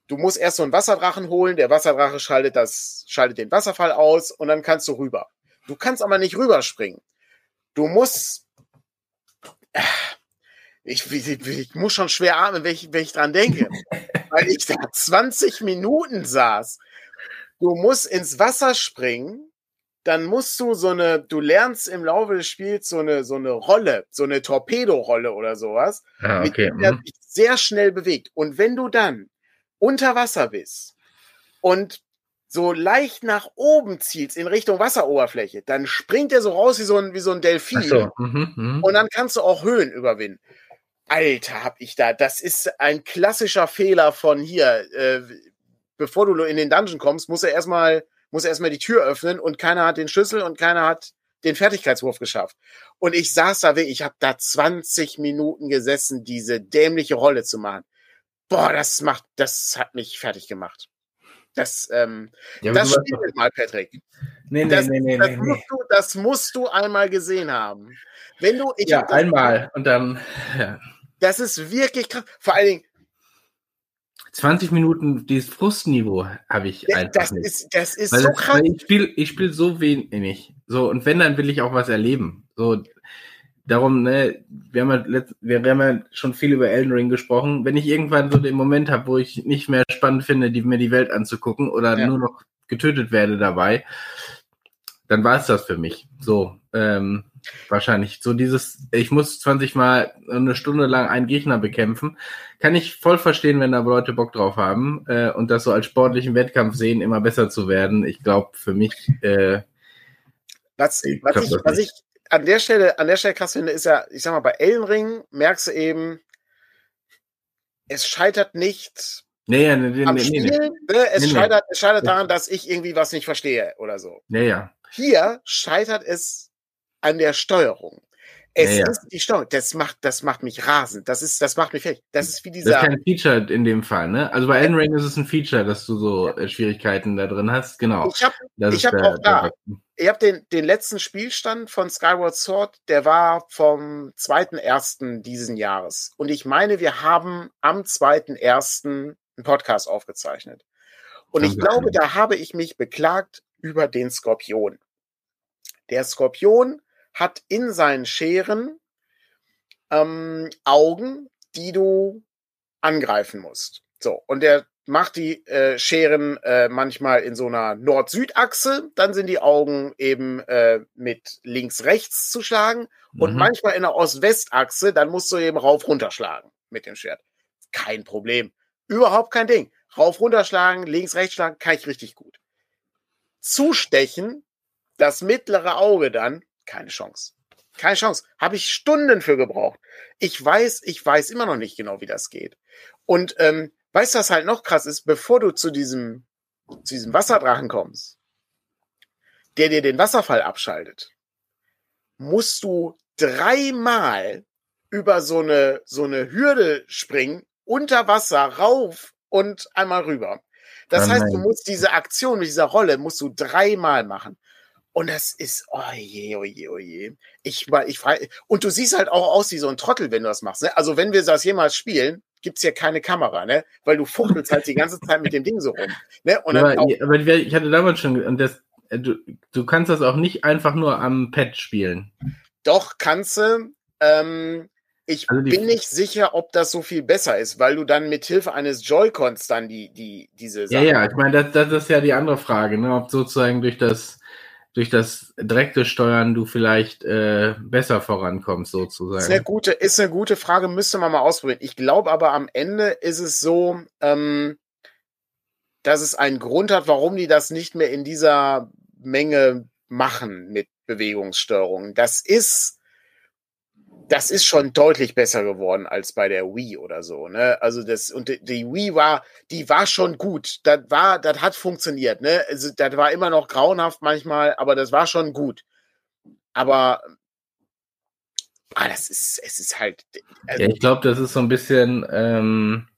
Du musst erst so einen Wasserdrachen holen, der Wasserdrache schaltet das, schaltet den Wasserfall aus und dann kannst du rüber. Du kannst aber nicht rüberspringen. Du musst, ich, ich, ich muss schon schwer atmen, wenn ich, wenn ich dran denke, weil ich da 20 Minuten saß. Du musst ins Wasser springen, dann musst du so eine, du lernst im Laufe des Spiels so eine, so eine Rolle, so eine Torpedorolle oder sowas, ah, okay. mit der mhm. sich sehr schnell bewegt. Und wenn du dann unter Wasser bist und so leicht nach oben zielst in Richtung Wasseroberfläche, dann springt er so raus wie so ein, wie so ein Delfin. So. Mhm, mh. Und dann kannst du auch Höhen überwinden. Alter, hab ich da. Das ist ein klassischer Fehler von hier. Äh, bevor du in den Dungeon kommst, muss er erstmal muss erstmal die Tür öffnen und keiner hat den Schlüssel und keiner hat den Fertigkeitswurf geschafft. Und ich saß da, ich habe da 20 Minuten gesessen, diese dämliche Rolle zu machen. Boah, das macht, das hat mich fertig gemacht. Das, ähm, ja, das spielt mal, Patrick. Nee, nee, das, nee, nee, das, nee, musst Du, das musst du einmal gesehen haben. Wenn du, ich ja, einmal und dann, ja. Das ist wirklich krass. Vor allen Dingen, 20 Minuten dieses Frustniveau habe ich ja, einfach das nicht. Ist, das ist weil so das, krass. ich spiele ich spiel so wenig. So, und wenn, dann will ich auch was erleben. So, darum, ne, wir haben, ja letzt, wir haben ja schon viel über Elden Ring gesprochen. Wenn ich irgendwann so den Moment habe, wo ich nicht mehr spannend finde, die, mir die Welt anzugucken oder ja. nur noch getötet werde dabei, dann war es das für mich. So, ähm, wahrscheinlich. So dieses, ich muss 20 Mal eine Stunde lang einen Gegner bekämpfen. Kann ich voll verstehen, wenn da Leute Bock drauf haben äh, und das so als sportlichen Wettkampf sehen, immer besser zu werden. Ich glaube, für mich. Äh, was, ich, was, ich, was ich an der Stelle, an der Stelle krass finde, ist ja, ich sag mal, bei Ellenring merkst du eben, es scheitert nicht Nee, nee, nee, am nee, Spiel, nee, ne? Es, scheitert, es scheitert daran, dass ich irgendwie was nicht verstehe oder so. Nee, ja. Hier scheitert es an der Steuerung. Es Ja, ja. ist die Steuerung. Das macht, das macht mich rasend. Das ist, das macht mich fertig. Das ist wie Das ist dieser. kein Feature in dem Fall, ne? Also bei Elden Ring ist es ein Feature, dass du so äh, Schwierigkeiten da drin hast. Genau. Ich habe hab auch da, ich habe den, den letzten Spielstand von Skyward Sword, der war vom 2.1. diesen Jahres. Und ich meine, wir haben am 2.1. einen Podcast aufgezeichnet. Und ich glaube, da habe ich mich beklagt über den Skorpion. Der Skorpion hat in seinen Scheren ähm, Augen, die du angreifen musst. So, und der macht die äh, Scheren äh, manchmal in so einer Nord-Süd-Achse, dann sind die Augen eben äh, mit links-rechts zu schlagen und Mhm. manchmal in der Ost-West-Achse, dann musst du eben rauf-runter schlagen mit dem Schwert. Kein Problem. Überhaupt kein Ding. Rauf-runter schlagen, links-rechts schlagen, kann ich richtig gut. Zustechen, das mittlere Auge dann, keine Chance. Keine Chance. Habe ich Stunden für gebraucht. Ich weiß, ich weiß immer noch nicht genau, wie das geht. Und ähm, weißt du, was halt noch krass ist, bevor du zu diesem, zu diesem Wasserdrachen kommst, der dir den Wasserfall abschaltet, musst du dreimal über so eine, so eine Hürde springen, unter Wasser, rauf und einmal rüber. Das Oh heißt, du musst diese Aktion mit dieser Rolle, musst du dreimal machen. Und das ist, oh je, oh je, oh je. Ich, war- ich frage, und du siehst halt auch aus wie so ein Trottel, wenn du das machst. Ne? Also wenn wir das jemals spielen, gibt's hier keine Kamera, ne? Weil du fuchtelst halt die ganze Zeit mit dem Ding so rum. Ne? Und dann aber, aber ich hatte damals schon, und das, äh, du, du kannst das auch nicht einfach nur am Pad spielen. doch kannst du, ähm, ich Also bin nicht sicher, ob das so viel besser ist, weil du dann mit Hilfe eines Joy-Cons dann die, die, diese Ja, ja, ich meine, das, das ist ja die andere Frage, ne? ob sozusagen durch das, durch das direkte Steuern du vielleicht äh, besser vorankommst, Ist eine sozusagen. gute, ist eine gute Frage, müsste man mal ausprobieren. Ich glaube aber am Ende ist es so, ähm, dass es einen Grund hat, warum die das nicht mehr in dieser Menge machen mit Bewegungssteuerung. Das ist, das ist schon deutlich besser geworden als bei der Wii oder so, ne? Also das, und die, Wii war, die war schon gut. Das war, das hat funktioniert, ne? Also, das war immer noch grauenhaft manchmal, aber das war schon gut. Aber, ah, das ist, es ist halt, also, Ja, ich glaube, das ist so ein bisschen, ähm,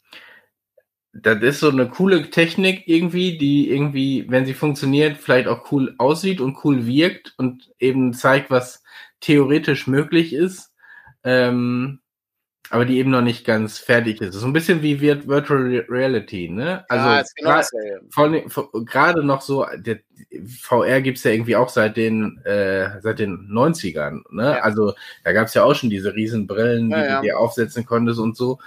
das ist so eine coole Technik irgendwie, die irgendwie, wenn sie funktioniert, vielleicht auch cool aussieht und cool wirkt und eben zeigt, was theoretisch möglich ist, ähm, aber die eben noch nicht ganz fertig ist. So ein bisschen wie Vir- Virtual Re- Reality, ne? Also ja, genau gerade noch so, der, VR gibt's ja irgendwie auch seit den, äh, seit den 90ern. Ne? Ja. Also da gab's ja auch schon diese riesen Brillen, die ja. du dir aufsetzen konntest und so.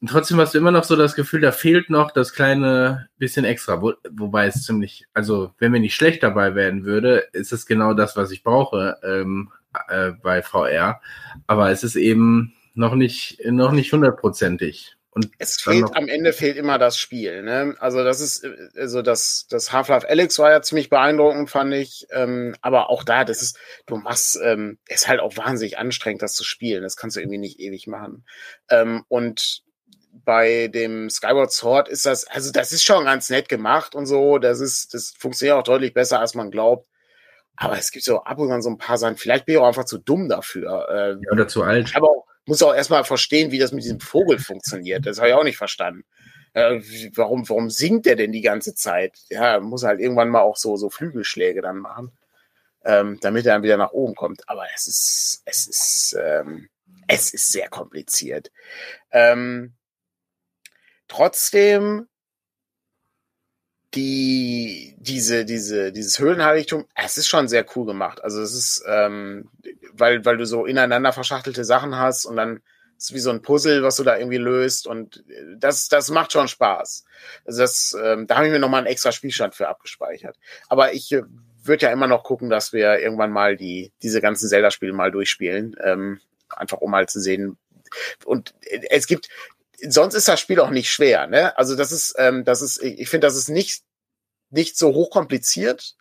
Und trotzdem hast du immer noch so das Gefühl, da fehlt noch das kleine bisschen extra. Wo, wobei es ziemlich, also wenn mir nicht schlecht dabei werden würde, ist es genau das, was ich brauche ähm, äh, bei VR. Aber es ist eben noch nicht, noch nicht hundertprozentig. Und Es fehlt, am Ende fehlt immer das Spiel. Ne? Also das ist, also das, das Half-Life Alex war ja ziemlich beeindruckend, fand ich. Ähm, aber auch da, das ist, du machst, ähm, ist halt auch wahnsinnig anstrengend, das zu spielen. Das kannst du irgendwie nicht ewig machen. Ähm, und bei dem Skyward Sword ist das, also das ist schon ganz nett gemacht und so. Das ist, das funktioniert auch deutlich besser, als man glaubt. Aber es gibt so ab und an so ein paar Sachen. Vielleicht bin ich auch einfach zu dumm dafür. Äh, oder zu alt. aber auch, muss auch erstmal verstehen, wie das mit diesem Vogel funktioniert. Das habe ich auch nicht verstanden. Äh, warum, warum singt der denn die ganze Zeit? Ja, muss halt irgendwann mal auch so, so Flügelschläge dann machen, ähm, damit er dann wieder nach oben kommt. Aber es ist, es ist, ähm, es ist sehr kompliziert. Ähm, trotzdem die, diese, diese, dieses Höhlenheiligtum, es ist schon sehr cool gemacht. Also es ist, ähm, weil, weil du so ineinander verschachtelte Sachen hast und dann ist wie so ein Puzzle, was du da irgendwie löst und das, das macht schon Spaß. Also das, ähm, da habe ich mir nochmal einen extra Spielstand für abgespeichert. Aber ich äh, würde ja immer noch gucken, dass wir irgendwann mal die, diese ganzen Zelda-Spiele mal durchspielen. Ähm, einfach um mal zu sehen. Und es gibt, sonst ist das Spiel auch nicht schwer, ne? Also das ist, ähm, das ist, ich finde, das ist nicht, nicht so hochkompliziert.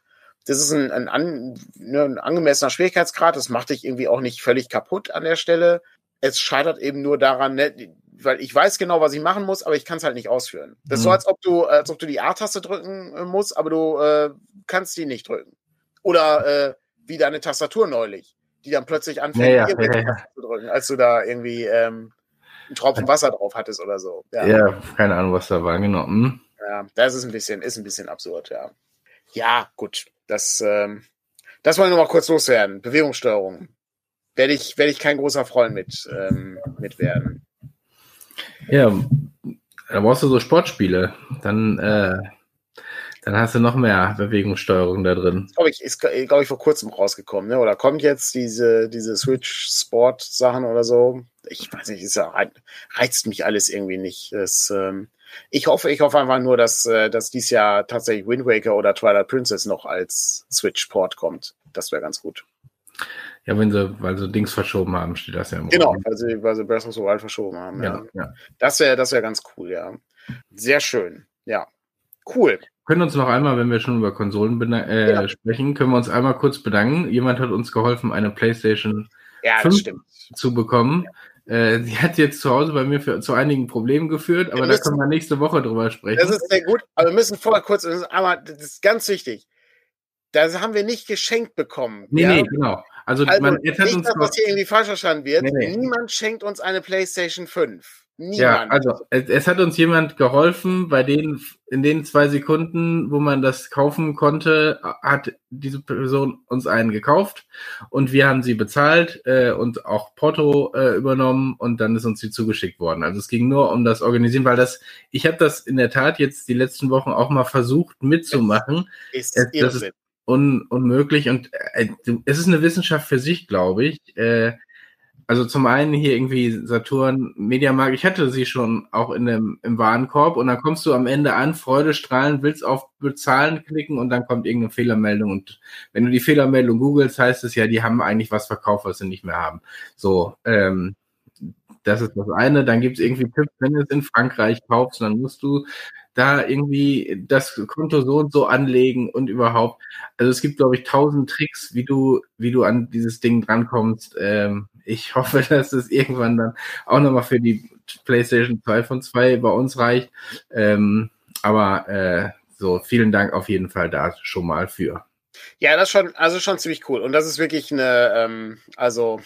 Das ist ein, ein, an, ne, ein angemessener Schwierigkeitsgrad. Das macht dich irgendwie auch nicht völlig kaputt an der Stelle. Es scheitert eben nur daran, ne, weil ich weiß genau, was ich machen muss, aber ich kann es halt nicht ausführen. Das ist so, mhm. als ob du, als ob du die A-Taste drücken äh, musst, aber du äh, kannst die nicht drücken. Oder äh, wie deine Tastatur neulich, die dann plötzlich anfängt, ja, ja, ja, zu drücken, als du da irgendwie ähm, einen Tropfen Wasser drauf hattest oder so. Ja, ja keine Ahnung, was da war, genau. Hm? Ja, das ist ein bisschen, ist ein bisschen absurd, ja. Ja, gut. Das, ähm, das wollen wir mal kurz loswerden. Bewegungssteuerung. Werde ich, werde ich kein großer Freund mit, ähm, mit werden. Ja, da brauchst du so Sportspiele. Dann, äh, dann hast du noch mehr Bewegungssteuerung da drin. Glaube ich, ist, glaube ich, vor kurzem rausgekommen, ne? Oder kommt jetzt diese, diese Switch Sport Sachen oder so? Ich weiß nicht, ist ja, reizt mich alles irgendwie nicht. Das, ähm, ich hoffe, ich hoffe einfach nur, dass, äh, dass dies Jahr tatsächlich Wind Waker oder Twilight Princess noch als Switch Port kommt. Das wäre ganz gut. Ja, wenn sie, weil sie Dings verschoben haben, steht das ja im Genau, weil sie, weil sie Breath of the Wild verschoben haben. Ja, ja. ja. Das wäre das wäre ganz cool, ja. Sehr schön. Ja. Cool können uns noch einmal, wenn wir schon über Konsolen äh, ja. sprechen, können wir uns einmal kurz bedanken. Jemand hat uns geholfen, eine PlayStation ja, 5 zu bekommen. Äh, die hat jetzt zu Hause bei mir für, zu einigen Problemen geführt, aber müssen, da können wir nächste Woche drüber sprechen. Das ist sehr gut, aber wir müssen vorher kurz, das ist, aber das ist ganz wichtig. Das haben wir nicht geschenkt bekommen. Nee, ja? nee, genau. Also, also man, jetzt nicht, hat uns dass das hier irgendwie falsch verstanden wird. Nee, nee. Niemand schenkt uns eine PlayStation 5. Niemand. Ja, also es, es, hat uns jemand geholfen, bei denen in den zwei Sekunden, wo man das kaufen konnte, hat diese Person uns einen gekauft und wir haben sie bezahlt äh, und auch Porto äh, übernommen und dann ist uns sie zugeschickt worden. Also es ging nur um das Organisieren, weil das, ich habe das in der Tat jetzt die letzten Wochen auch mal versucht mitzumachen. Ist es, das ist un, unmöglich und äh, es ist eine Wissenschaft für sich, glaube ich. Äh, also zum einen hier irgendwie Saturn, Mediamarkt, ich hatte sie schon auch in dem, im Warenkorb und dann kommst du am Ende an, freudestrahlend, willst auf Bezahlen klicken und dann kommt irgendeine Fehlermeldung und wenn du die Fehlermeldung googelst, heißt es ja, die haben eigentlich was verkauft, was sie nicht mehr haben. So, ähm, das ist das eine. Dann gibt es irgendwie Tipps, wenn du es in Frankreich kaufst, dann musst du da irgendwie das Konto so und so anlegen und überhaupt. Also es gibt, glaube ich, tausend Tricks, wie du, wie du an dieses Ding drankommst. Ähm, ich hoffe, dass es irgendwann dann auch nochmal für die PlayStation 2 von 2 bei uns reicht. Ähm, aber äh, so, vielen Dank auf jeden Fall da schon mal für. Ja, das schon, also schon ziemlich cool. Und das ist wirklich eine, ähm, also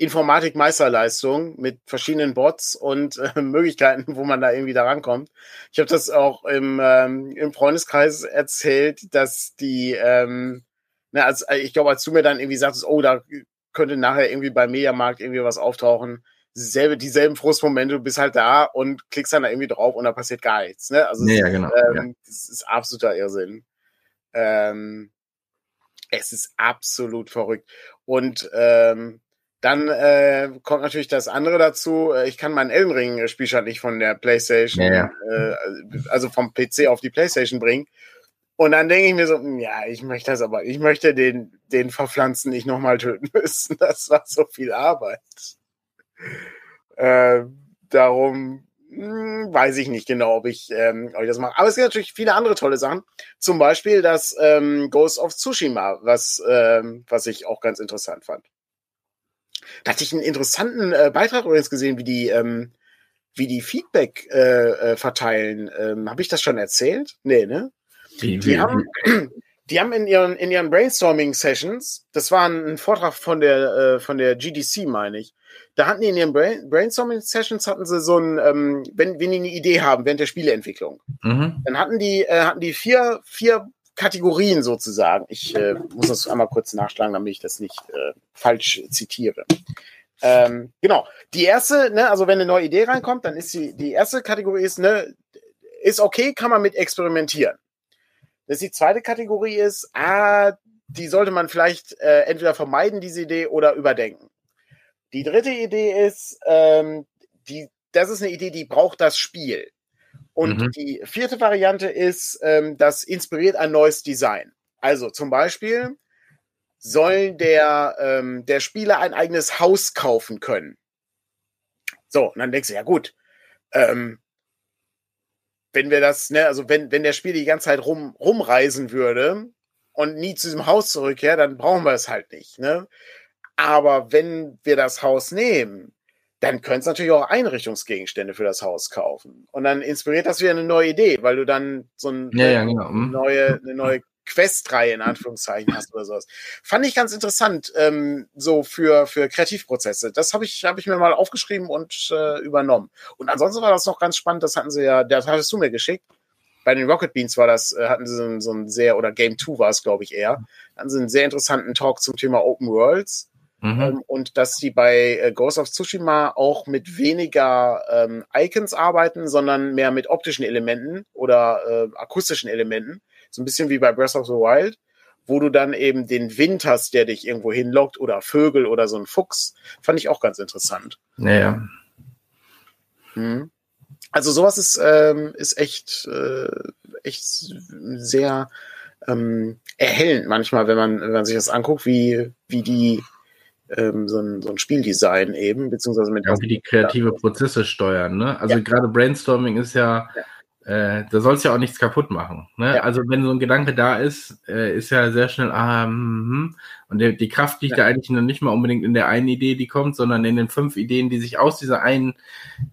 Informatik-Meisterleistung mit verschiedenen Bots und äh, Möglichkeiten, wo man da irgendwie da rankommt. Ich habe das auch im, ähm, im Freundeskreis erzählt, dass die, ähm, na, als, äh, ich glaube, als du mir dann irgendwie sagtest, oh, da könnte nachher irgendwie beim Mediamarkt irgendwie was auftauchen, dieselbe, dieselben Frustmomente, du bist halt da und klickst dann da irgendwie drauf und da passiert gar nichts. Ne? Also ja, genau, ähm, ja. das ist absoluter Irrsinn. Ähm, es ist absolut verrückt. Und ähm, dann äh, kommt natürlich das andere dazu. Äh, ich kann meinen Elden Ring Spielstand nicht von der PlayStation, ja, ja. Äh, also vom PC auf die PlayStation bringen. Und dann denke ich mir so, hm, ja, ich möchte das aber, ich möchte den, den Verpflanzen nicht nochmal töten müssen. Das war so viel Arbeit. Äh, darum mh, hm, weiß ich nicht genau, ob ich, ähm, ob ich das mache. Aber es gibt natürlich viele andere tolle Sachen. Zum Beispiel das ähm, Ghost of Tsushima, was, ähm, was ich auch ganz interessant fand. Da hatte ich einen interessanten äh, Beitrag übrigens gesehen, wie die, ähm, wie die Feedback äh, äh, verteilen. Ähm, Habe ich das schon erzählt? Nee, ne? Die, die, haben, die haben in ihren, in ihren Brainstorming-Sessions, das war ein Vortrag von der, äh, von der GDC, meine ich, da hatten die in ihren Brain Brainstorming-Sessions hatten sie so ein, ähm, wenn, wenn die eine Idee haben während der Spieleentwicklung, mhm. dann hatten die, äh, hatten die vier, vier Kategorien sozusagen. Ich äh, muss das einmal kurz nachschlagen, damit ich das nicht äh, falsch zitiere. Ähm, genau. Die erste, ne, also wenn eine neue Idee reinkommt, dann ist die, die erste Kategorie ist, ne, ist okay, kann man mit experimentieren. Das die zweite Kategorie ist, ah, die sollte man vielleicht äh, entweder vermeiden, diese Idee, oder überdenken. Die dritte Idee ist, ähm, die, das ist eine Idee, die braucht das Spiel. Und mhm. die vierte Variante ist, ähm, das inspiriert ein neues Design. Also zum Beispiel soll der, ähm, der Spieler ein eigenes Haus kaufen können. So, und dann denkst du, ja gut, ähm, wenn wir das, ne, also wenn, wenn der Spieler die ganze Zeit rum, rumreisen würde und nie zu diesem Haus zurückkehrt, dann brauchen wir es halt nicht. Ne? Aber wenn wir das Haus nehmen, dann könntest du natürlich auch Einrichtungsgegenstände für das Haus kaufen. Und dann inspiriert das wieder eine neue Idee, weil du dann so ein, ja, ja, genau. Mhm. neue, eine neue Questreihe in Anführungszeichen hast oder sowas. Fand ich ganz interessant, ähm, so für, für Kreativprozesse. Das habe ich, hab ich mir mal aufgeschrieben und äh, übernommen. Und ansonsten war das noch ganz spannend, das hatten sie ja, das hattest du mir geschickt. Bei den Rocket Beans war das, äh, hatten sie so, so ein sehr, oder Game 2 war es, glaube ich, eher, hatten sie einen sehr interessanten Talk zum Thema Open Worlds Mhm. Ähm, und dass die bei äh, Ghost of Tsushima auch mit weniger ähm, Icons arbeiten, sondern mehr mit optischen Elementen oder äh, akustischen Elementen. So ein bisschen wie bei Breath of the Wild, wo du dann eben den Wind hast, der dich irgendwo hinlockt oder Vögel oder so ein Fuchs. Fand ich auch ganz interessant. Naja. Mhm. Also sowas ist, ähm, ist echt, äh, echt sehr ähm, erhellend manchmal, wenn man, wenn man sich das anguckt, wie, wie die ähm, so, ein, so ein Spieldesign eben, beziehungsweise mit. Ja, wie die kreative Prozesse steuern, ne? Also ja. gerade Brainstorming ist ja, ja. Äh, da soll es ja auch nichts kaputt machen. Ne? Ja. Also wenn so ein Gedanke da ist, äh, ist ja sehr schnell, ah, hm, hm. und der, die Kraft liegt ja. da eigentlich noch nicht mal unbedingt in der einen Idee, die kommt, sondern in den fünf Ideen, die sich aus dieser einen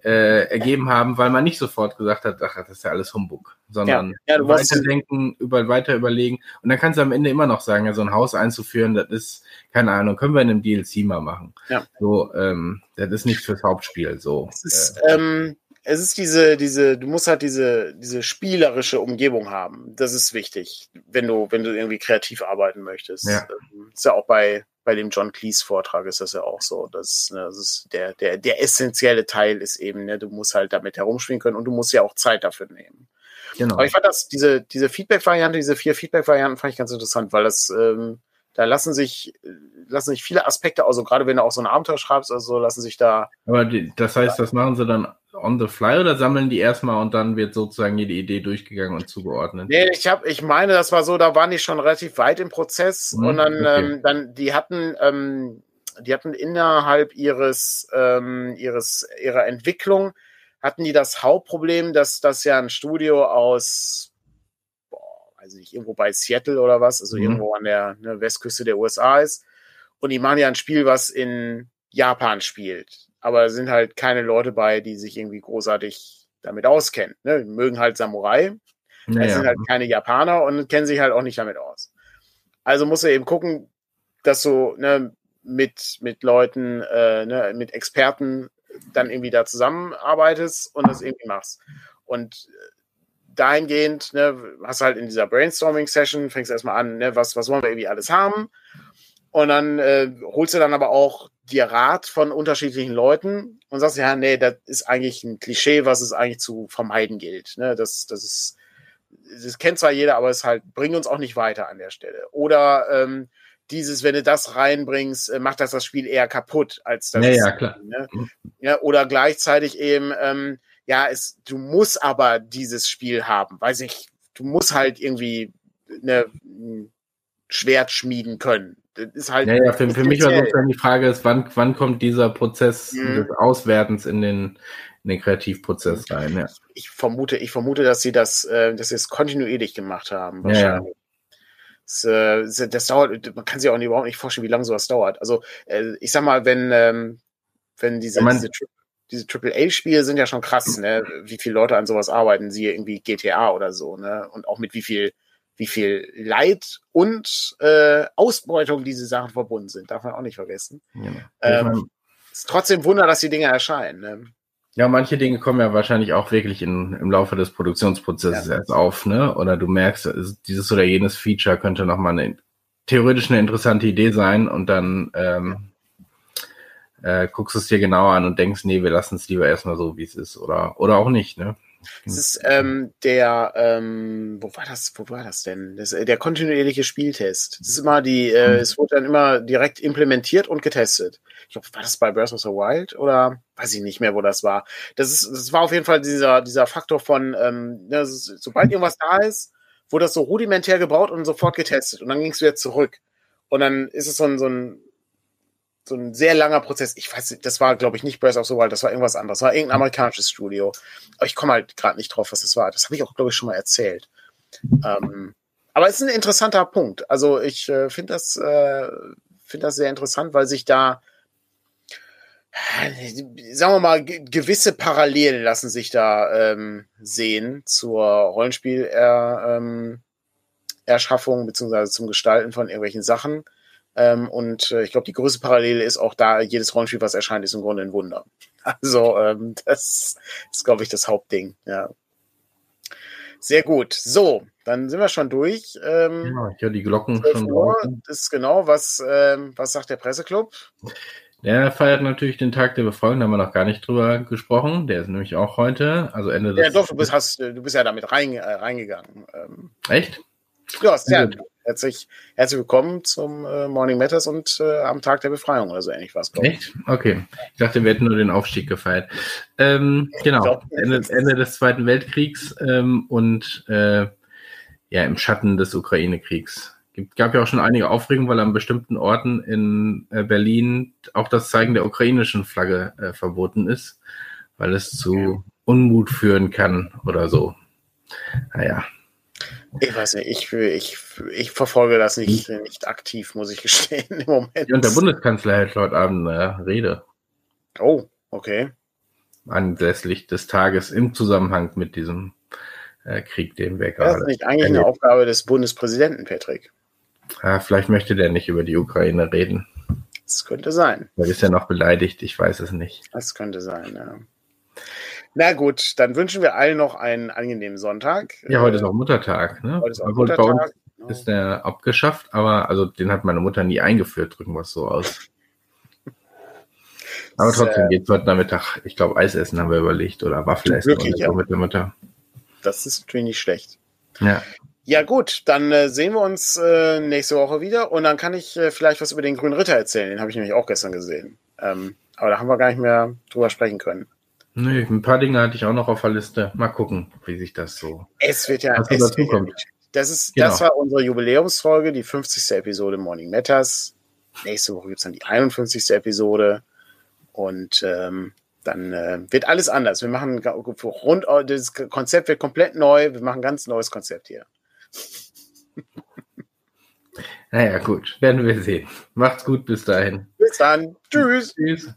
äh, ergeben haben, weil man nicht sofort gesagt hat, ach, das ist ja alles Humbug, sondern ja. Ja, weiterdenken, über, weiter überlegen und dann kannst du am Ende immer noch sagen, ja, so ein Haus einzuführen, das ist, keine Ahnung, können wir in einem DLC mal machen. Ja. So, ähm, das ist nicht fürs Hauptspiel so. Es ist, äh, ähm, es ist diese, diese, du musst halt diese, diese spielerische Umgebung haben. Das ist wichtig, wenn du, wenn du irgendwie kreativ arbeiten möchtest. Ja. Ähm, ist ja auch bei, bei dem John Cleese Vortrag ist das ja auch so. Das, ne, das ist der, der, der essentielle Teil ist eben, ne, du musst halt damit herumspielen können und du musst ja auch Zeit dafür nehmen. Genau. Aber ich fand das, diese, diese Feedback-Variante, diese vier Feedback-Varianten fand ich ganz interessant, weil das, ähm, da lassen sich, lassen sich viele Aspekte, also gerade wenn du auch so ein Abenteuer schreibst, also lassen sich da. Aber die, das heißt, das machen sie dann on the fly oder sammeln die erstmal und dann wird sozusagen jede Idee durchgegangen und zugeordnet? Nee, ich habe, ich meine, das war so, da waren die schon relativ weit im Prozess mhm, und dann, okay. ähm, dann, die hatten, ähm, die hatten innerhalb ihres, ähm, ihres, ihrer Entwicklung hatten die das Hauptproblem, dass das ja ein Studio aus also nicht irgendwo bei Seattle oder was, also mhm. irgendwo an der ne, Westküste der USA ist. Und die machen ja ein Spiel, was in Japan spielt. Aber da sind halt keine Leute bei, die sich irgendwie großartig damit auskennen. Ne? Die mögen halt Samurai. Naja. Das sind halt keine Japaner und kennen sich halt auch nicht damit aus. Also musst du eben gucken, dass du ne, mit, mit Leuten, äh, ne, mit Experten dann irgendwie da zusammenarbeitest und das irgendwie machst. Und dahingehend, ne, hast halt in dieser Brainstorming-Session, fängst erstmal an, ne, was, was wollen wir irgendwie alles haben? Und dann äh, holst du dann aber auch dir Rat von unterschiedlichen Leuten und sagst, ja, nee, das ist eigentlich ein Klischee, was es eigentlich zu vermeiden gilt. Ne? Das, das ist, das kennt zwar jeder, aber es halt bringt uns auch nicht weiter an der Stelle. Oder ähm, dieses, wenn du das reinbringst, äh, macht das das Spiel eher kaputt als das. Ja, ja, klar. Ne? Ja, oder gleichzeitig eben, ähm, ja, es, du musst aber dieses Spiel haben. Weiß ich, du musst halt irgendwie eine, ein Schwert schmieden können. Das ist halt. Ja, ja für, für mich war sozusagen die Frage ist, wann, wann kommt dieser Prozess mhm. des Auswertens in den, in den Kreativprozess rein? Ja. Ich vermute, ich vermute, dass sie das, äh, dass sie es kontinuierlich gemacht haben. Wahrscheinlich. Ja, Das, äh, das dauert, man kann sich auch überhaupt nicht vorstellen, wie lange sowas dauert. Also, äh, ich sag mal, wenn, ähm, wenn diese, ja, diese diese AAA-Spiele sind ja schon krass, ne? Wie viele Leute an sowas arbeiten, siehe irgendwie GTA oder so, ne? Und auch mit wie viel, wie viel Leid und äh, Ausbeutung diese Sachen verbunden sind, darf man auch nicht vergessen. Ja. Ähm, ist trotzdem Wunder, dass die Dinge erscheinen. Ne? Ja, manche Dinge kommen ja wahrscheinlich auch wirklich in, im Laufe des Produktionsprozesses ja. erst auf, ne? Oder du merkst, dieses oder jenes Feature könnte nochmal eine theoretisch eine interessante Idee sein und dann ähm, äh, guckst es dir genauer an und denkst, nee, wir lassen es lieber erstmal so, wie es ist, oder, oder auch nicht, ne? Es ist ähm, der, ähm, wo war das, wo war das denn? Das, äh, der kontinuierliche Spieltest. Das ist immer die, äh, mhm. es wurde dann immer direkt implementiert und getestet. Ich glaube, war das bei Breath of the Wild oder weiß ich nicht mehr, wo das war. Das ist, das war auf jeden Fall dieser, dieser Faktor von, ähm, ne, sobald irgendwas da ist, wurde das so rudimentär gebaut und sofort getestet und dann ging es wieder zurück. Und dann ist es so ein, so ein so ein sehr langer Prozess. Ich weiß, das war, glaube ich, nicht Breath of the Wild, das war irgendwas anderes. Das war irgendein amerikanisches Studio. Aber ich komme halt gerade nicht drauf, was das war. Das habe ich auch, glaube ich, schon mal erzählt. Ähm, aber es ist ein interessanter Punkt. Also ich äh, finde das, äh, finde das sehr interessant, weil sich da, sagen wir mal, gewisse Parallelen lassen sich da ähm, sehen zur Rollenspiel. Ähm, beziehungsweise zum Gestalten von irgendwelchen Sachen. Ähm, und äh, ich glaube, die größte Parallele ist auch da, jedes Rollenspiel, was erscheint, ist im Grunde ein Wunder. Also, ähm, das ist, glaube ich, das Hauptding, ja. Sehr gut. So, dann sind wir schon durch. Ähm, ja, ich höre die Glocken schon Uhr, Das ist genau, was, ähm, was sagt der Presseclub? Der feiert natürlich den Tag der Befreiung, da haben wir noch gar nicht drüber gesprochen. Der ist nämlich auch heute, also Ende des. Ja, doch, du bist, hast, du bist ja damit rein, äh, reingegangen. Ähm, Echt? Ja, sehr, Herzlich, herzlich willkommen zum äh, Morning Matters und äh, am Tag der Befreiung oder so ähnlich was. Echt? Okay. Ich dachte, wir hätten nur den Aufstieg gefeiert. Ähm, genau. Ende, Ende, des Zweiten Weltkriegs ähm, und äh, ja im Schatten des Ukraine-Kriegs. Gibt, gab ja auch schon einige Aufregung, weil an bestimmten Orten in äh, Berlin auch das Zeigen der ukrainischen Flagge äh, verboten ist, weil es zu Unmut führen kann oder so. Naja. Ich weiß nicht, ich, ich, ich verfolge das nicht, nicht aktiv, muss ich gestehen, im Moment. Und der Bundeskanzler hält heute Abend eine Rede. Oh, okay. Anlässlich des Tages im Zusammenhang mit diesem äh, Krieg, den wir gerade. Das ist nicht eigentlich eine Aufgabe des Bundespräsidenten, Patrick. Ja, vielleicht möchte der nicht über die Ukraine reden. Das könnte sein. Er ist ja noch beleidigt, ich weiß es nicht. Das könnte sein, ja. Na gut, dann wünschen wir allen noch einen angenehmen Sonntag. Ja, heute ist auch Muttertag. Ne? Heute ist auch Muttertag. Bei uns genau. ist der abgeschafft, aber also den hat meine Mutter nie eingeführt, drücken wir es so aus. Aber trotzdem geht es heute Nachmittag, ich glaube, Eis essen haben wir überlegt oder Waffel essen wirklich, ja. mit der Mutter. Das ist natürlich nicht schlecht. Ja. Ja gut, dann äh, sehen wir uns äh, nächste Woche wieder und dann kann ich äh, vielleicht was über den Grünen Ritter erzählen. Den habe ich nämlich auch gestern gesehen. Ähm, aber da haben wir gar nicht mehr drüber sprechen können. Nee, ein paar Dinge hatte ich auch noch auf der Liste. Mal gucken, wie sich das so. Es wird ja. Es dazu kommt. Das, ist, genau. das war unsere Jubiläumsfolge, die 50. Episode Morning Matters. Nächste Woche gibt es dann die 51. Episode. Und ähm, dann äh, wird alles anders. Wir machen rund, das Konzept wird komplett neu. Wir machen ein ganz neues Konzept hier. Naja, gut, werden wir sehen. Macht's gut bis dahin. Bis dann. Tschüss. Tschüss.